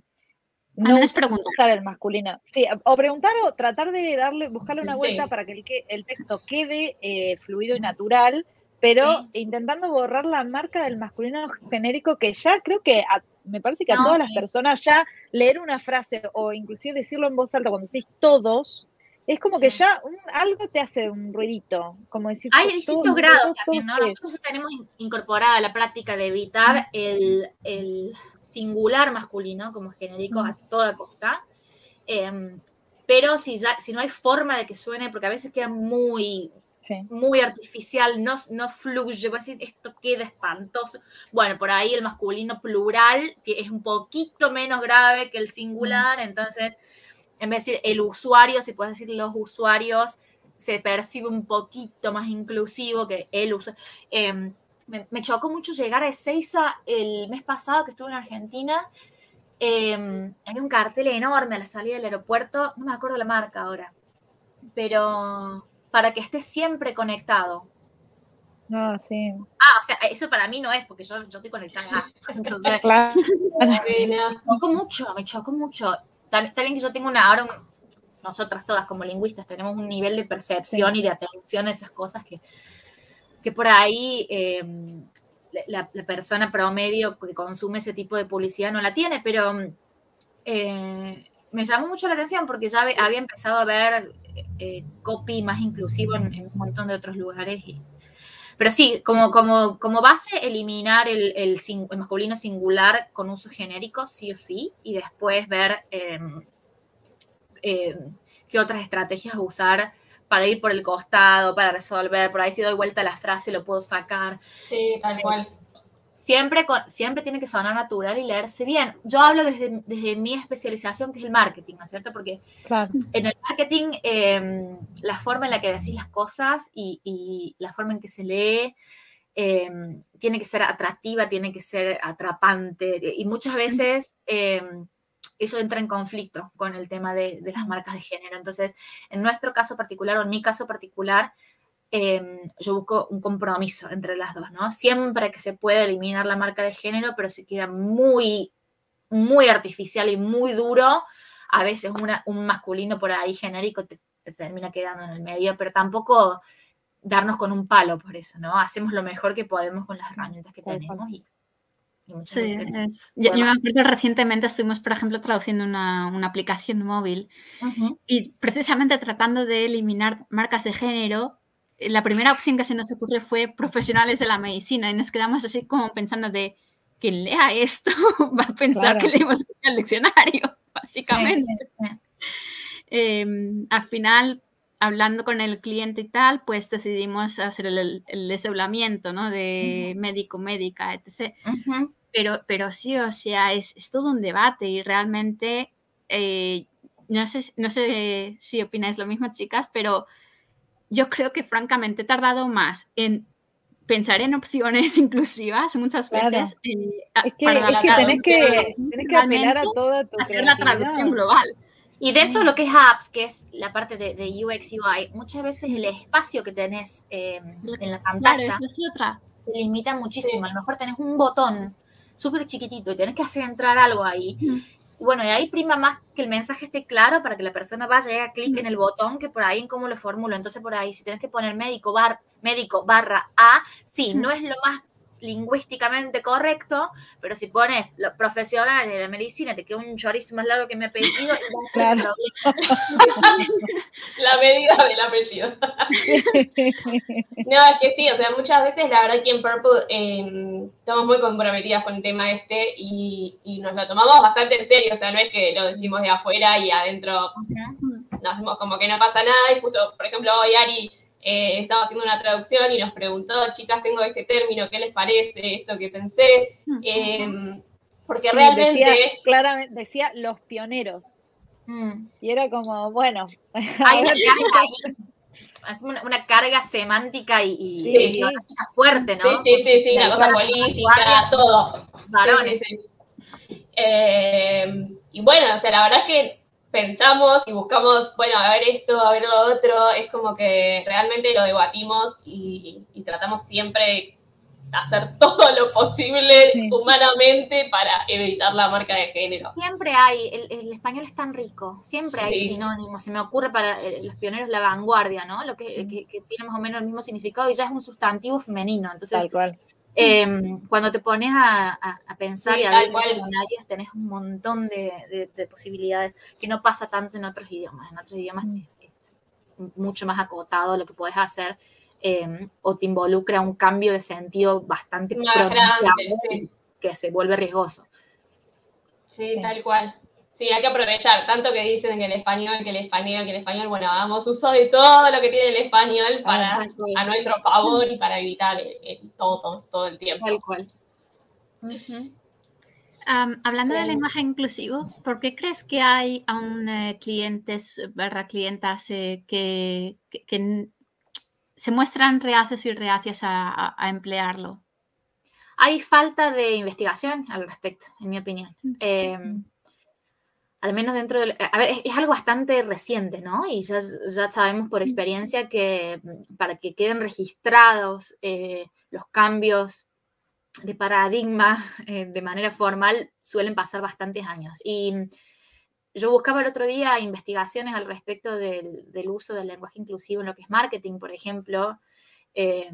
no preguntar. el masculino. Sí, o preguntar o tratar de darle, buscarle una vuelta para que el, texto quede eh, fluido y natural, pero intentando borrar la marca del masculino genérico que ya creo que me parece que a todas las personas ya leer una frase o inclusive decirlo en voz alta cuando decís todos, es como que ya algo te hace un ruidito, como decir. Hay distintos grados también, ¿no? Nosotros tenemos incorporada la práctica de evitar el, singular masculino como genérico a toda costa. Em, pero si, ya, si no hay forma de que suene, porque a veces queda muy, muy artificial, no, no fluye, voy a decir, esto queda espantoso. Bueno, por ahí el masculino plural es un poquito menos grave que el singular, entonces en vez de decir el usuario, si puedes decir los usuarios, se percibe un poquito más inclusivo que el usuario. Em, me, chocó mucho llegar a Ezeiza el mes pasado que estuve en Argentina. Eh, hay un cartel enorme a la salida del aeropuerto, no me acuerdo la marca ahora, pero para que esté siempre conectado. Ah, sí. Ah, o sea, eso para mí no es, porque yo, yo estoy conectada. Entonces, claro. me chocó mucho, me chocó mucho. Está, bien que yo tengo una, ahora nosotras todas como lingüistas tenemos un nivel de percepción y de atención a esas cosas que, que por ahí em, la, persona promedio que consume ese tipo de publicidad no la tiene, pero eh, me llamó mucho la atención porque ya había empezado a ver eh, copy más inclusivo en, un montón de otros lugares. pero sí, como, como, como base, eliminar el, el, masculino singular con uso genérico, sí o sí, y después ver em, em, qué otras estrategias usar para ir por el costado, para resolver, por ahí si doy vuelta a la frase lo puedo sacar. Sí, tal cual siempre, siempre tiene que sonar natural y leerse bien. Yo hablo desde, desde mi especialización, que es el marketing, ¿no es cierto? Porque en el marketing, em, la forma en la que decís las cosas y, la forma en que se lee em, tiene que ser atractiva, tiene que ser atrapante. Y muchas veces em, eso entra en conflicto con el tema de, las marcas de género. Entonces, en nuestro caso particular o en mi caso particular, em, yo busco un compromiso entre las dos, ¿no? Siempre que se puede eliminar la marca de género, pero si queda muy, muy artificial y muy duro, a veces un masculino por ahí genérico te, termina quedando en el medio, pero tampoco darnos con un palo por eso, ¿no? Hacemos lo mejor que podemos con las herramientas que tenemos y, Sí, yo, me acuerdo recientemente estuvimos, por ejemplo, traduciendo una, aplicación móvil y precisamente tratando de eliminar marcas de género, la primera opción que se nos ocurrió fue profesionales de la medicina y nos quedamos así como pensando de quien lea esto va a pensar que leemos el diccionario, básicamente. Em, al final, hablando con el cliente y tal, pues decidimos hacer el, desdoblamiento, ¿no? De médico, médica, etc. pero, pero sí, o sea, es, todo un debate y realmente, eh, no, sé, no sé si opináis lo mismo, chicas, pero yo creo que francamente he tardado más en pensar en opciones inclusivas muchas veces. Eh, es que, para es que tenés que, tenés que apelar a toda tu Hacer la traducción global. Y dentro de lo que es apps, que es la parte de, UX UI, muchas veces el espacio que tenés eh, en la pantalla otra. te limita muchísimo. A lo mejor tenés un botón súper chiquitito y tenés que hacer entrar algo ahí. Y bueno, y ahí prima más que el mensaje esté claro para que la persona vaya y haga clic en el botón que por ahí en cómo lo formulo. Entonces por ahí, si tienes que poner médico, bar, médico barra A, sí, no es lo más lingüísticamente correcto, pero si pones los profesionales de la medicina, te queda un chorizo más largo que mi apellido. claro. la medida del apellido. no, es que sí, o sea, muchas veces la verdad que en Purple em, estamos muy comprometidas con el tema este y, nos lo tomamos bastante en serio, o sea, no es que lo decimos de afuera y adentro nos hacemos como que no pasa nada y justo, por ejemplo, hoy Ari eh, estaba haciendo una traducción y nos preguntó, chicas, tengo este término, ¿qué les parece esto que pensé? Em, porque realmente... Decía, claramente, decía los pioneros. Mm. Y era como, bueno... Hay una, una, carga semántica y, fuerte, ¿no? Sí, sí, sí, la cosa política, todo. Varones. Em, y bueno, o sea, la verdad es que pensamos y buscamos, bueno, a ver esto, a ver lo otro, es como que realmente lo debatimos y, tratamos siempre de hacer todo lo posible humanamente para evitar la marca de género. Siempre hay, el, español es tan rico, siempre hay sinónimos, se me ocurre para eh, los pioneros la vanguardia, ¿no? Lo que, que, tiene más o menos el mismo significado y ya es un sustantivo femenino, entonces... Tal cual. Em, cuando te pones a, pensar y a ver diccionarios, tenés un montón de, posibilidades que no pasa tanto en otros idiomas. En otros idiomas mm. es mucho más acotado lo que puedes hacer em, o te involucra un cambio de sentido bastante pronunciado que se vuelve riesgoso. sí, tal cual. Sí, hay que aprovechar, tanto que dicen que el español, que el español, que el español, bueno, hagamos uso de todo lo que tiene el español para a nuestro favor y para evitar el, todo, todo el tiempo. Tal cual. hablando de lenguaje inclusivo, ¿por qué crees que hay aún eh, clientes barra clientas eh, que, se muestran reacios y reacias a, emplearlo? Hay falta de investigación al respecto, en mi opinión al menos dentro del... A ver, es, algo bastante reciente, ¿no? Y ya, ya, sabemos por experiencia que mm, para que queden registrados eh, los cambios de paradigma eh, de manera formal suelen pasar bastantes años. Y mm, yo buscaba el otro día investigaciones al respecto del, del uso del lenguaje inclusivo en lo que es marketing, por ejemplo. Eh,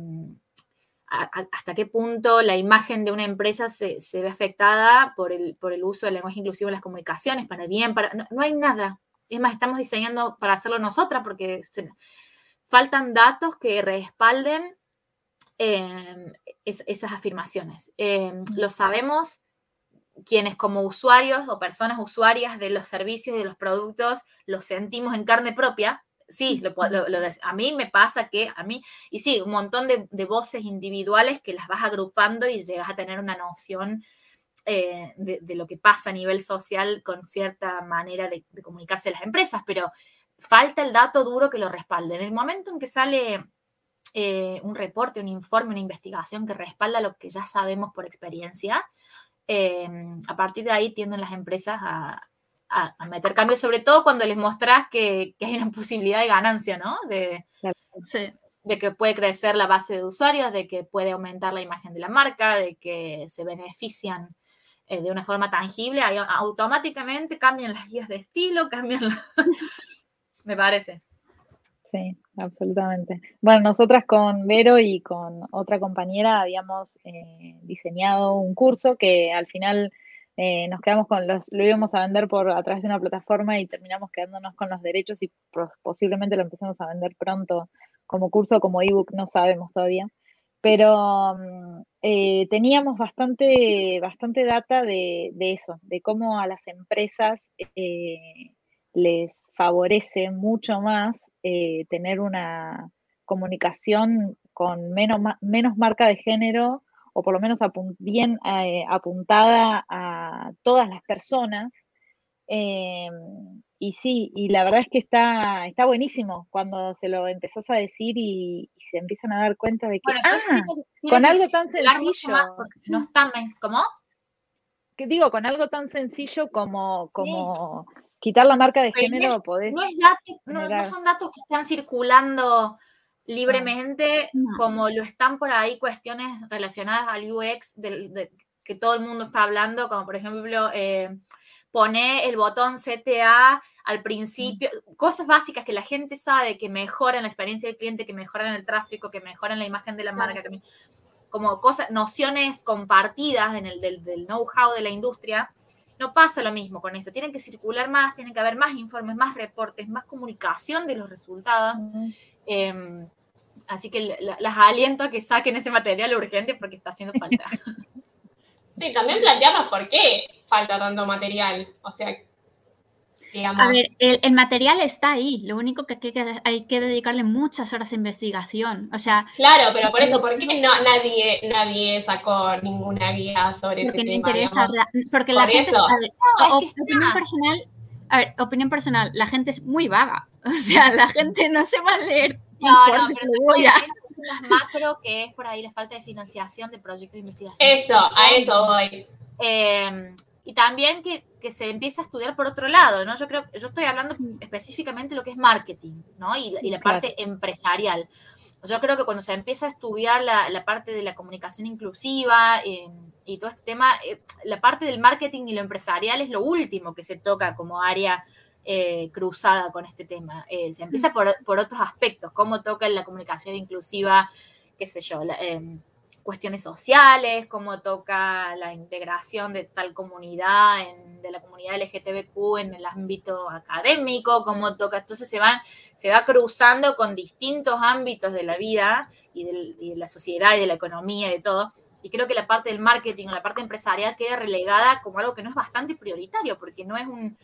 hasta qué punto la imagen de una empresa se, ve afectada por el, por el, uso del lenguaje inclusivo en las comunicaciones, para bien, para... No, hay nada. Es más, estamos diseñando para hacerlo nosotras porque faltan datos que respalden em, esas afirmaciones. Em, lo sabemos quienes como usuarios o personas usuarias de los servicios y de los productos lo sentimos en carne propia, sí, lo, a mí me pasa que a mí, y sí, un montón de, voces individuales que las vas agrupando y llegas a tener una noción eh, de, lo que pasa a nivel social con cierta manera de, comunicarse a las empresas, pero falta el dato duro que lo respalde. En el momento en que sale eh, un reporte, un informe, una investigación que respalda lo que ya sabemos por experiencia, eh, a partir de ahí tienden las empresas a a, meter cambios, sobre todo cuando les mostrás que, hay una posibilidad de ganancia, ¿no? De, de que puede crecer la base de usuarios, de que puede aumentar la imagen de la marca, de que se benefician eh, de una forma tangible, automáticamente cambian las guías de estilo, cambian la... Me parece. Sí, absolutamente. Bueno, nosotras con Vero y con otra compañera habíamos eh, diseñado un curso que al final eh, nos quedamos con los, lo íbamos a vender por a través de una plataforma y terminamos quedándonos con los derechos y posiblemente lo empecemos a vender pronto como curso, como ebook, no sabemos todavía. Pero mm, eh, teníamos bastante, bastante data de, eso, de cómo a las empresas eh, les favorece mucho más tener una comunicación con menos, menos marca de género o por lo menos bien eh, apuntada a todas las personas. Eh, y sí, y la verdad es que está, está buenísimo cuando se lo empezás a decir y, se empiezan a dar cuenta de que, ah, con algo tan sencillo. No está, ¿cómo? Que digo, con algo tan sencillo como, como quitar la marca de género, podés. No, no, son datos que están circulando libremente, como lo están por ahí cuestiones relacionadas al UX de, que todo el mundo está hablando, como por ejemplo eh, poner el botón CTA al principio, cosas básicas que la gente sabe que mejoran la experiencia del cliente, que mejoran el tráfico, que mejoran la imagen de la marca, como cosas, nociones compartidas en el del, know-how de la industria. No pasa lo mismo con esto. Tienen que circular más, tienen que haber más informes, más reportes, más comunicación de los resultados. Em, así que las aliento a que saquen ese material urgente porque está haciendo falta. Sí, también planteamos por qué falta tanto material. O sea, digamos. A ver, el, material está ahí. Lo único que hay, que hay, que dedicarle muchas horas de investigación. O sea. Claro, pero por eso, ¿por qué no, nadie, nadie sacó ninguna guía sobre porque no interesa. porque la gente. opinión personal. A ver, opinión personal, la gente es muy vaga. O sea, la gente no se va a leer no, no, pero macro que es por ahí la falta de financiación de proyectos de investigación. Eso, a eso voy. Em, y también que, que, se empiece a estudiar por otro lado, ¿no? Yo creo, yo estoy hablando específicamente de lo que es marketing, ¿no? Y, y la parte empresarial. Yo creo que cuando se empieza a estudiar la, la parte de la comunicación inclusiva em, y todo este tema, eh, la parte del marketing y lo empresarial es lo último que se toca como área eh, cruzada con este tema. Eh, se empieza por, otros aspectos, cómo toca la comunicación inclusiva, qué sé yo, em, cuestiones sociales, cómo toca la integración de tal comunidad, de la comunidad LGTBQ en el ámbito académico, cómo toca, entonces se, van, se va cruzando con distintos ámbitos de la vida y, y de la sociedad y de la economía y de todo. Y creo que la parte del marketing la parte empresarial queda relegada como algo que no es bastante prioritario, porque no es un,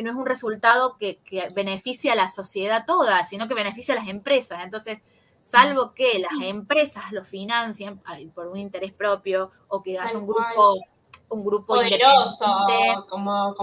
no es un resultado que, que beneficia a la sociedad toda, sino que beneficia a las empresas. Entonces, salvo que las empresas lo financien por un interés propio o que haya un grupo, un grupo poderoso, como,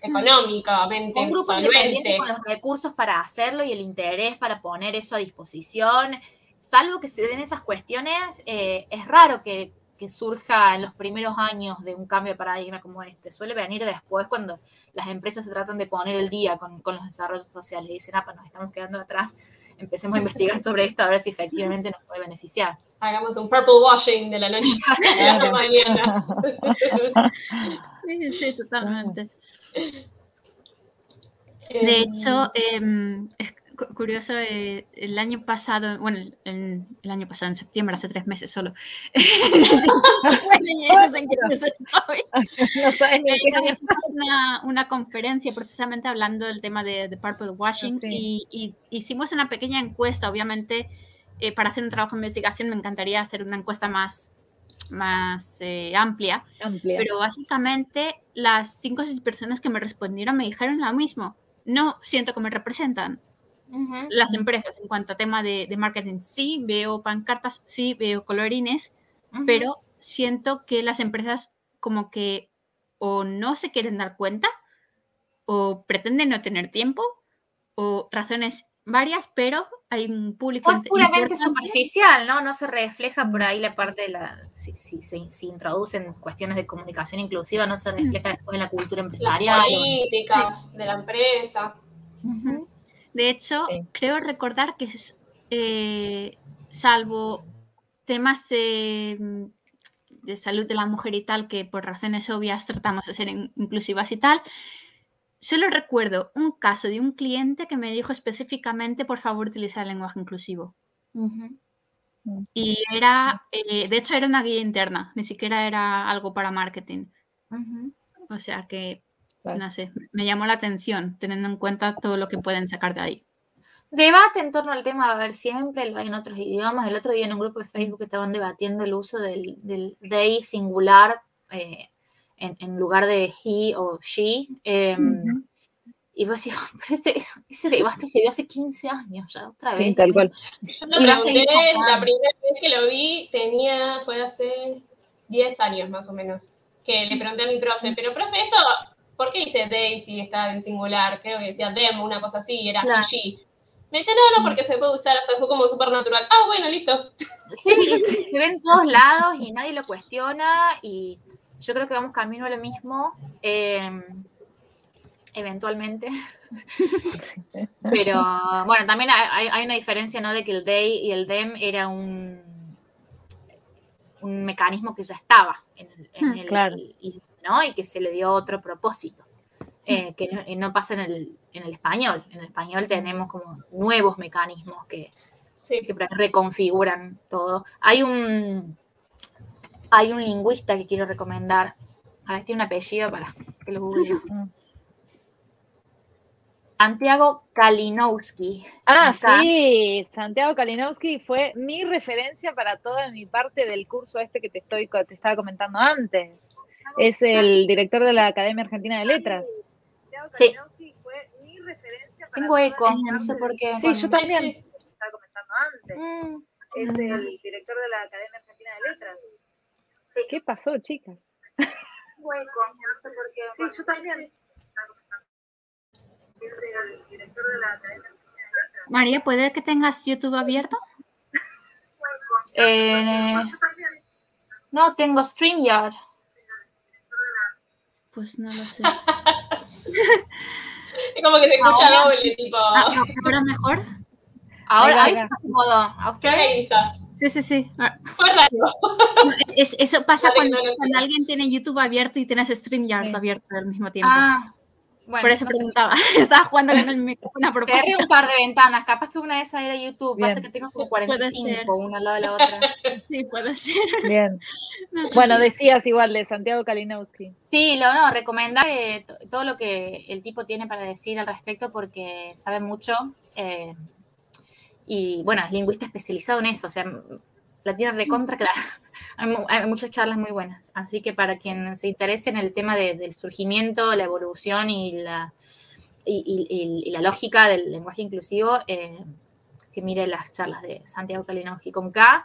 económicamente, un grupo independiente con los recursos para hacerlo y el interés para poner eso a disposición. Salvo que se den esas cuestiones, eh, es raro que, que surja en los primeros años de un cambio de paradigma como este. Suele venir después cuando las empresas se tratan de poner el día con, los desarrollos sociales y dicen, ah, pues nos estamos quedando atrás, empecemos a investigar sobre esto a ver si efectivamente nos puede beneficiar. Hagamos un purple washing de la noche a la mañana. sí, sí, totalmente. De hecho, eh, curioso, eh, el año pasado, bueno, el, año pasado, en septiembre, hace tres meses solo. una, una, conferencia precisamente hablando del tema de, Purple Washing y, hicimos una pequeña encuesta, obviamente, eh, para hacer un trabajo de investigación me encantaría hacer una encuesta más más eh, amplia, amplia, pero básicamente las cinco o seis personas que me respondieron me dijeron lo mismo. No siento que me representan las empresas en cuanto a tema de, marketing. Sí, veo pancartas, sí, veo colorines, pero siento que las empresas como que o no se quieren dar cuenta o pretenden no tener tiempo o razones varias, pero hay un público. Es puramente superficial, ¿no? No se refleja por ahí la parte de la. Si, si, si, introducen cuestiones de comunicación inclusiva, no se refleja después en la cultura empresarial. Las políticas de la empresa. De hecho, creo recordar que es, eh, salvo temas de, de salud de la mujer y tal, que por razones obvias tratamos de ser inclusivas y tal, Solo recuerdo un caso de un cliente que me dijo específicamente, por favor, utilizar el lenguaje inclusivo. Y era, eh, de hecho, era una guía interna, ni siquiera era algo para marketing. O sea que, no sé, me llamó la atención, teniendo en cuenta todo lo que pueden sacar de ahí. Debate en torno al tema va a haber siempre, lo hay en otros idiomas. El otro día en un grupo de Facebook estaban debatiendo el uso del, del they singular eh, en, lugar de he o she. Em, y vos decís, pero ese, ese, debate se dio hace 15 años ya, otra vez. Sí, tal cual. Yo no pregunté, la primera vez que lo vi tenía, fue hace 10 años más o menos, que le pregunté a mi profe, pero profe, esto, ¿por qué dice si está en singular? Creo que decía them, una cosa así, era she. Me dice, no, no, porque se puede usar, o sea, fue como súper natural. Ah, bueno, listo. Sí, se ve en todos lados y nadie lo cuestiona y yo creo que vamos camino a lo mismo, em, eventualmente. Pero bueno, también hay, una diferencia, ¿no? De que el day y el dem era un, un mecanismo que ya estaba en el, claro. ¿No? Y que se le dio otro propósito. Eh, que no, pasa en el, en el, español. En el español tenemos como nuevos mecanismos que, que reconfiguran todo. Hay un, hay un lingüista que quiero recomendar. A ver, tiene un apellido para que lo google. Santiago Kalinowski. Ah, sí, Santiago Kalinowski fue mi referencia para toda mi parte del curso este que te estoy te estaba comentando antes. Es el director de la Academia Argentina de Letras. Sí. Tengo eco, no sé por qué. Sí, yo también. Estaba comentando antes. Mm. Es el director de la Academia Argentina de Letras. ¿Qué pasó, chicas? Hueco, no sé por qué. Sí, yo también. María, ¿puede que tengas YouTube abierto? Eh, no, tengo StreamYard. Pues no lo sé. es como que se escucha doble, tipo. Ah, ¿Ahora mejor? Ahora, ahí está modo. Sí, sí, sí. Ah. Fue raro. eso pasa cuando, alguien tiene YouTube abierto y tienes StreamYard abierto al mismo tiempo. Ah, bueno, Por eso preguntaba. Estaba jugando con el micrófono a propósito. un par de ventanas. Capaz que una de esas era YouTube. Pasa que tengo como 45, una al lado de la otra. Sí, puede ser. Bien. Bueno, decías igual de Santiago Kalinowski. Sí, lo no, recomendar eh, todo lo que el tipo tiene para decir al respecto porque sabe mucho. Eh, y bueno, es lingüista especializado en eso, o sea, la tiene recontra clara. Hay, muchas charlas muy buenas. Así que para quien se interese en el tema del surgimiento, la evolución y la, y, la lógica del lenguaje inclusivo, eh, que mire las charlas de Santiago Kalinowski con K.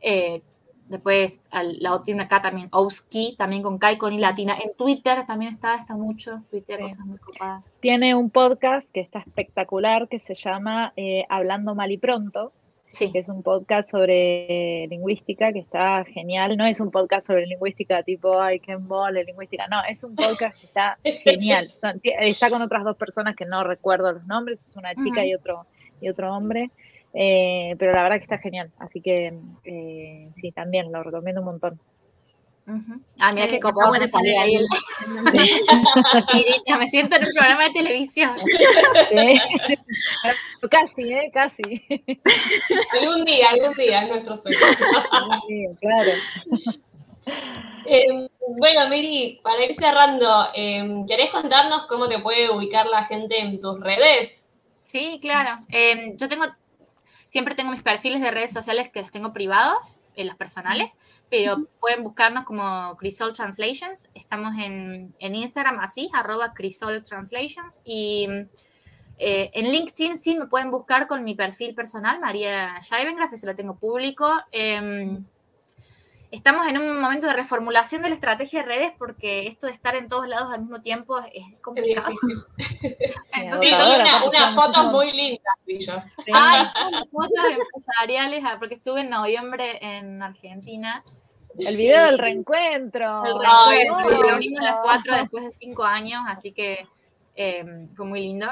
Eh, Después la otra una acá también, Ouski, también con Kai con y latina. En Twitter también está, está mucho. Twitter, cosas muy copadas. Tiene un podcast que está espectacular que se llama eh, Hablando Mal y Pronto. Sí. Que es un podcast sobre lingüística que está genial. No es un podcast sobre lingüística tipo, ay, qué mole lingüística. No, es un podcast que está genial. está con otras dos personas que no recuerdo los nombres, es una chica y otro y otro hombre. Eh, pero la verdad que está genial, así que eh, sí, también lo recomiendo un montón. Ah, mira que copo de salir ahí. me siento en un programa de televisión. Casi, ¿eh? Casi. Algún día, algún día es nuestro sueño. Sí, claro. Eh, bueno, Miri, para ir cerrando, eh, ¿querés contarnos cómo te puede ubicar la gente en tus redes? Sí, claro. yo tengo Siempre tengo mis perfiles de redes sociales que los tengo privados, en los personales, pero pueden buscarnos como Crisol Translations. Estamos en, Instagram así, arroba Crisol Translations. Y eh, en LinkedIn sí me pueden buscar con mi perfil personal, María Scheibengraf, ese lo tengo público. Em, estamos en un momento de reformulación de la estrategia de redes porque esto de estar en todos lados al mismo tiempo es complicado. Entonces, una, unas fotos muy lindas. Ah, unas fotos empresariales, ah, porque estuve en noviembre en Argentina. El video del reencuentro. El reencuentro, nos reunimos las cuatro después de cinco años, así que eh, fue muy lindo.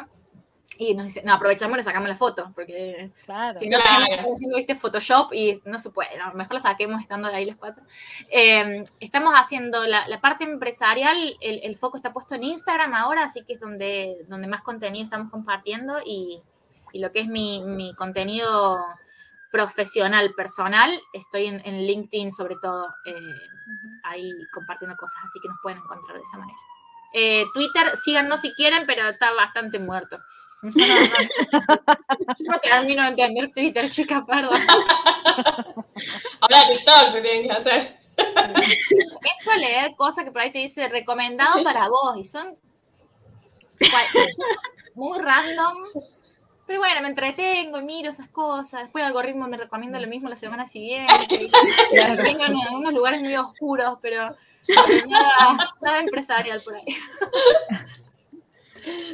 Y nos dicen, no, aprovechamos y le sacamos la foto, porque si no claro. estamos haciendo, viste, Photoshop y no se puede, mejor la saquemos estando de ahí las cuatro. Eh, estamos haciendo la, la parte empresarial, el, el, foco está puesto en Instagram ahora, así que es donde, donde más contenido estamos compartiendo y, y lo que es mi, mi, contenido profesional, personal, estoy en, en LinkedIn sobre todo, eh, ahí compartiendo cosas, así que nos pueden encontrar de esa manera. Eh, Twitter, síganos si quieren, pero está bastante muerto. No, Yo no termino de entender Twitter, chica, perdón. Ahora TikTok se tienen que hacer. Esto leer cosas que por ahí te dice recomendado para vos y son muy random. Pero bueno, me entretengo y miro esas cosas. Después el algoritmo me recomienda lo mismo la semana siguiente. Vengo en unos lugares muy oscuros, pero, pero nada, nada empresarial por ahí.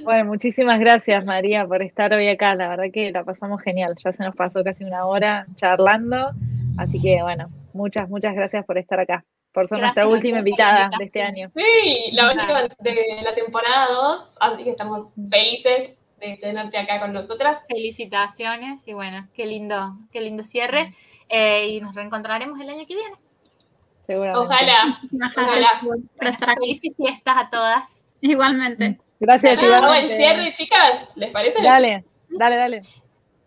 Bueno, muchísimas gracias María por estar hoy acá. La verdad que la pasamos genial. Ya se nos pasó casi una hora charlando. Así que bueno, muchas, muchas gracias por estar acá. Por ser nuestra última invitada de este año. Sí, la última de la temporada 2. Así que estamos felices de tenerte acá con nosotras. Felicitaciones y bueno, qué lindo, qué lindo cierre. Eh, y nos reencontraremos el año que viene. Seguramente. Ojalá. Por estar aquí. Felices fiestas a todas. Igualmente. Gracias, Todo el cierre, chicas, ¿les parece? Dale, dale, dale.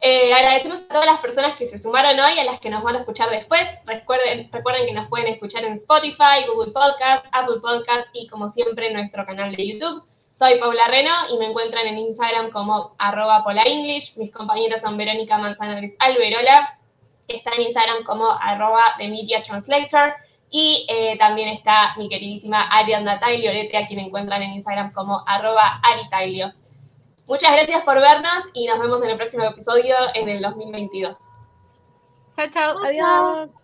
Eh, agradecemos a todas las personas que se sumaron hoy, a las que nos van a escuchar después. Recuerden, recuerden que nos pueden escuchar en Spotify, Google Podcast, Apple Podcast y como siempre en nuestro canal de YouTube. Soy Paula Reno y me encuentran en Instagram como arroba polarenglish. Mis compañeras son Verónica Manzanares Alberola, que está en Instagram como arroba de Media Translator. Y eh, también está mi queridísima Arianda Tailio a quien encuentran en Instagram como arroba aritailio. Muchas gracias por vernos y nos vemos en el próximo episodio en el 2022. Chao, chao. Adiós.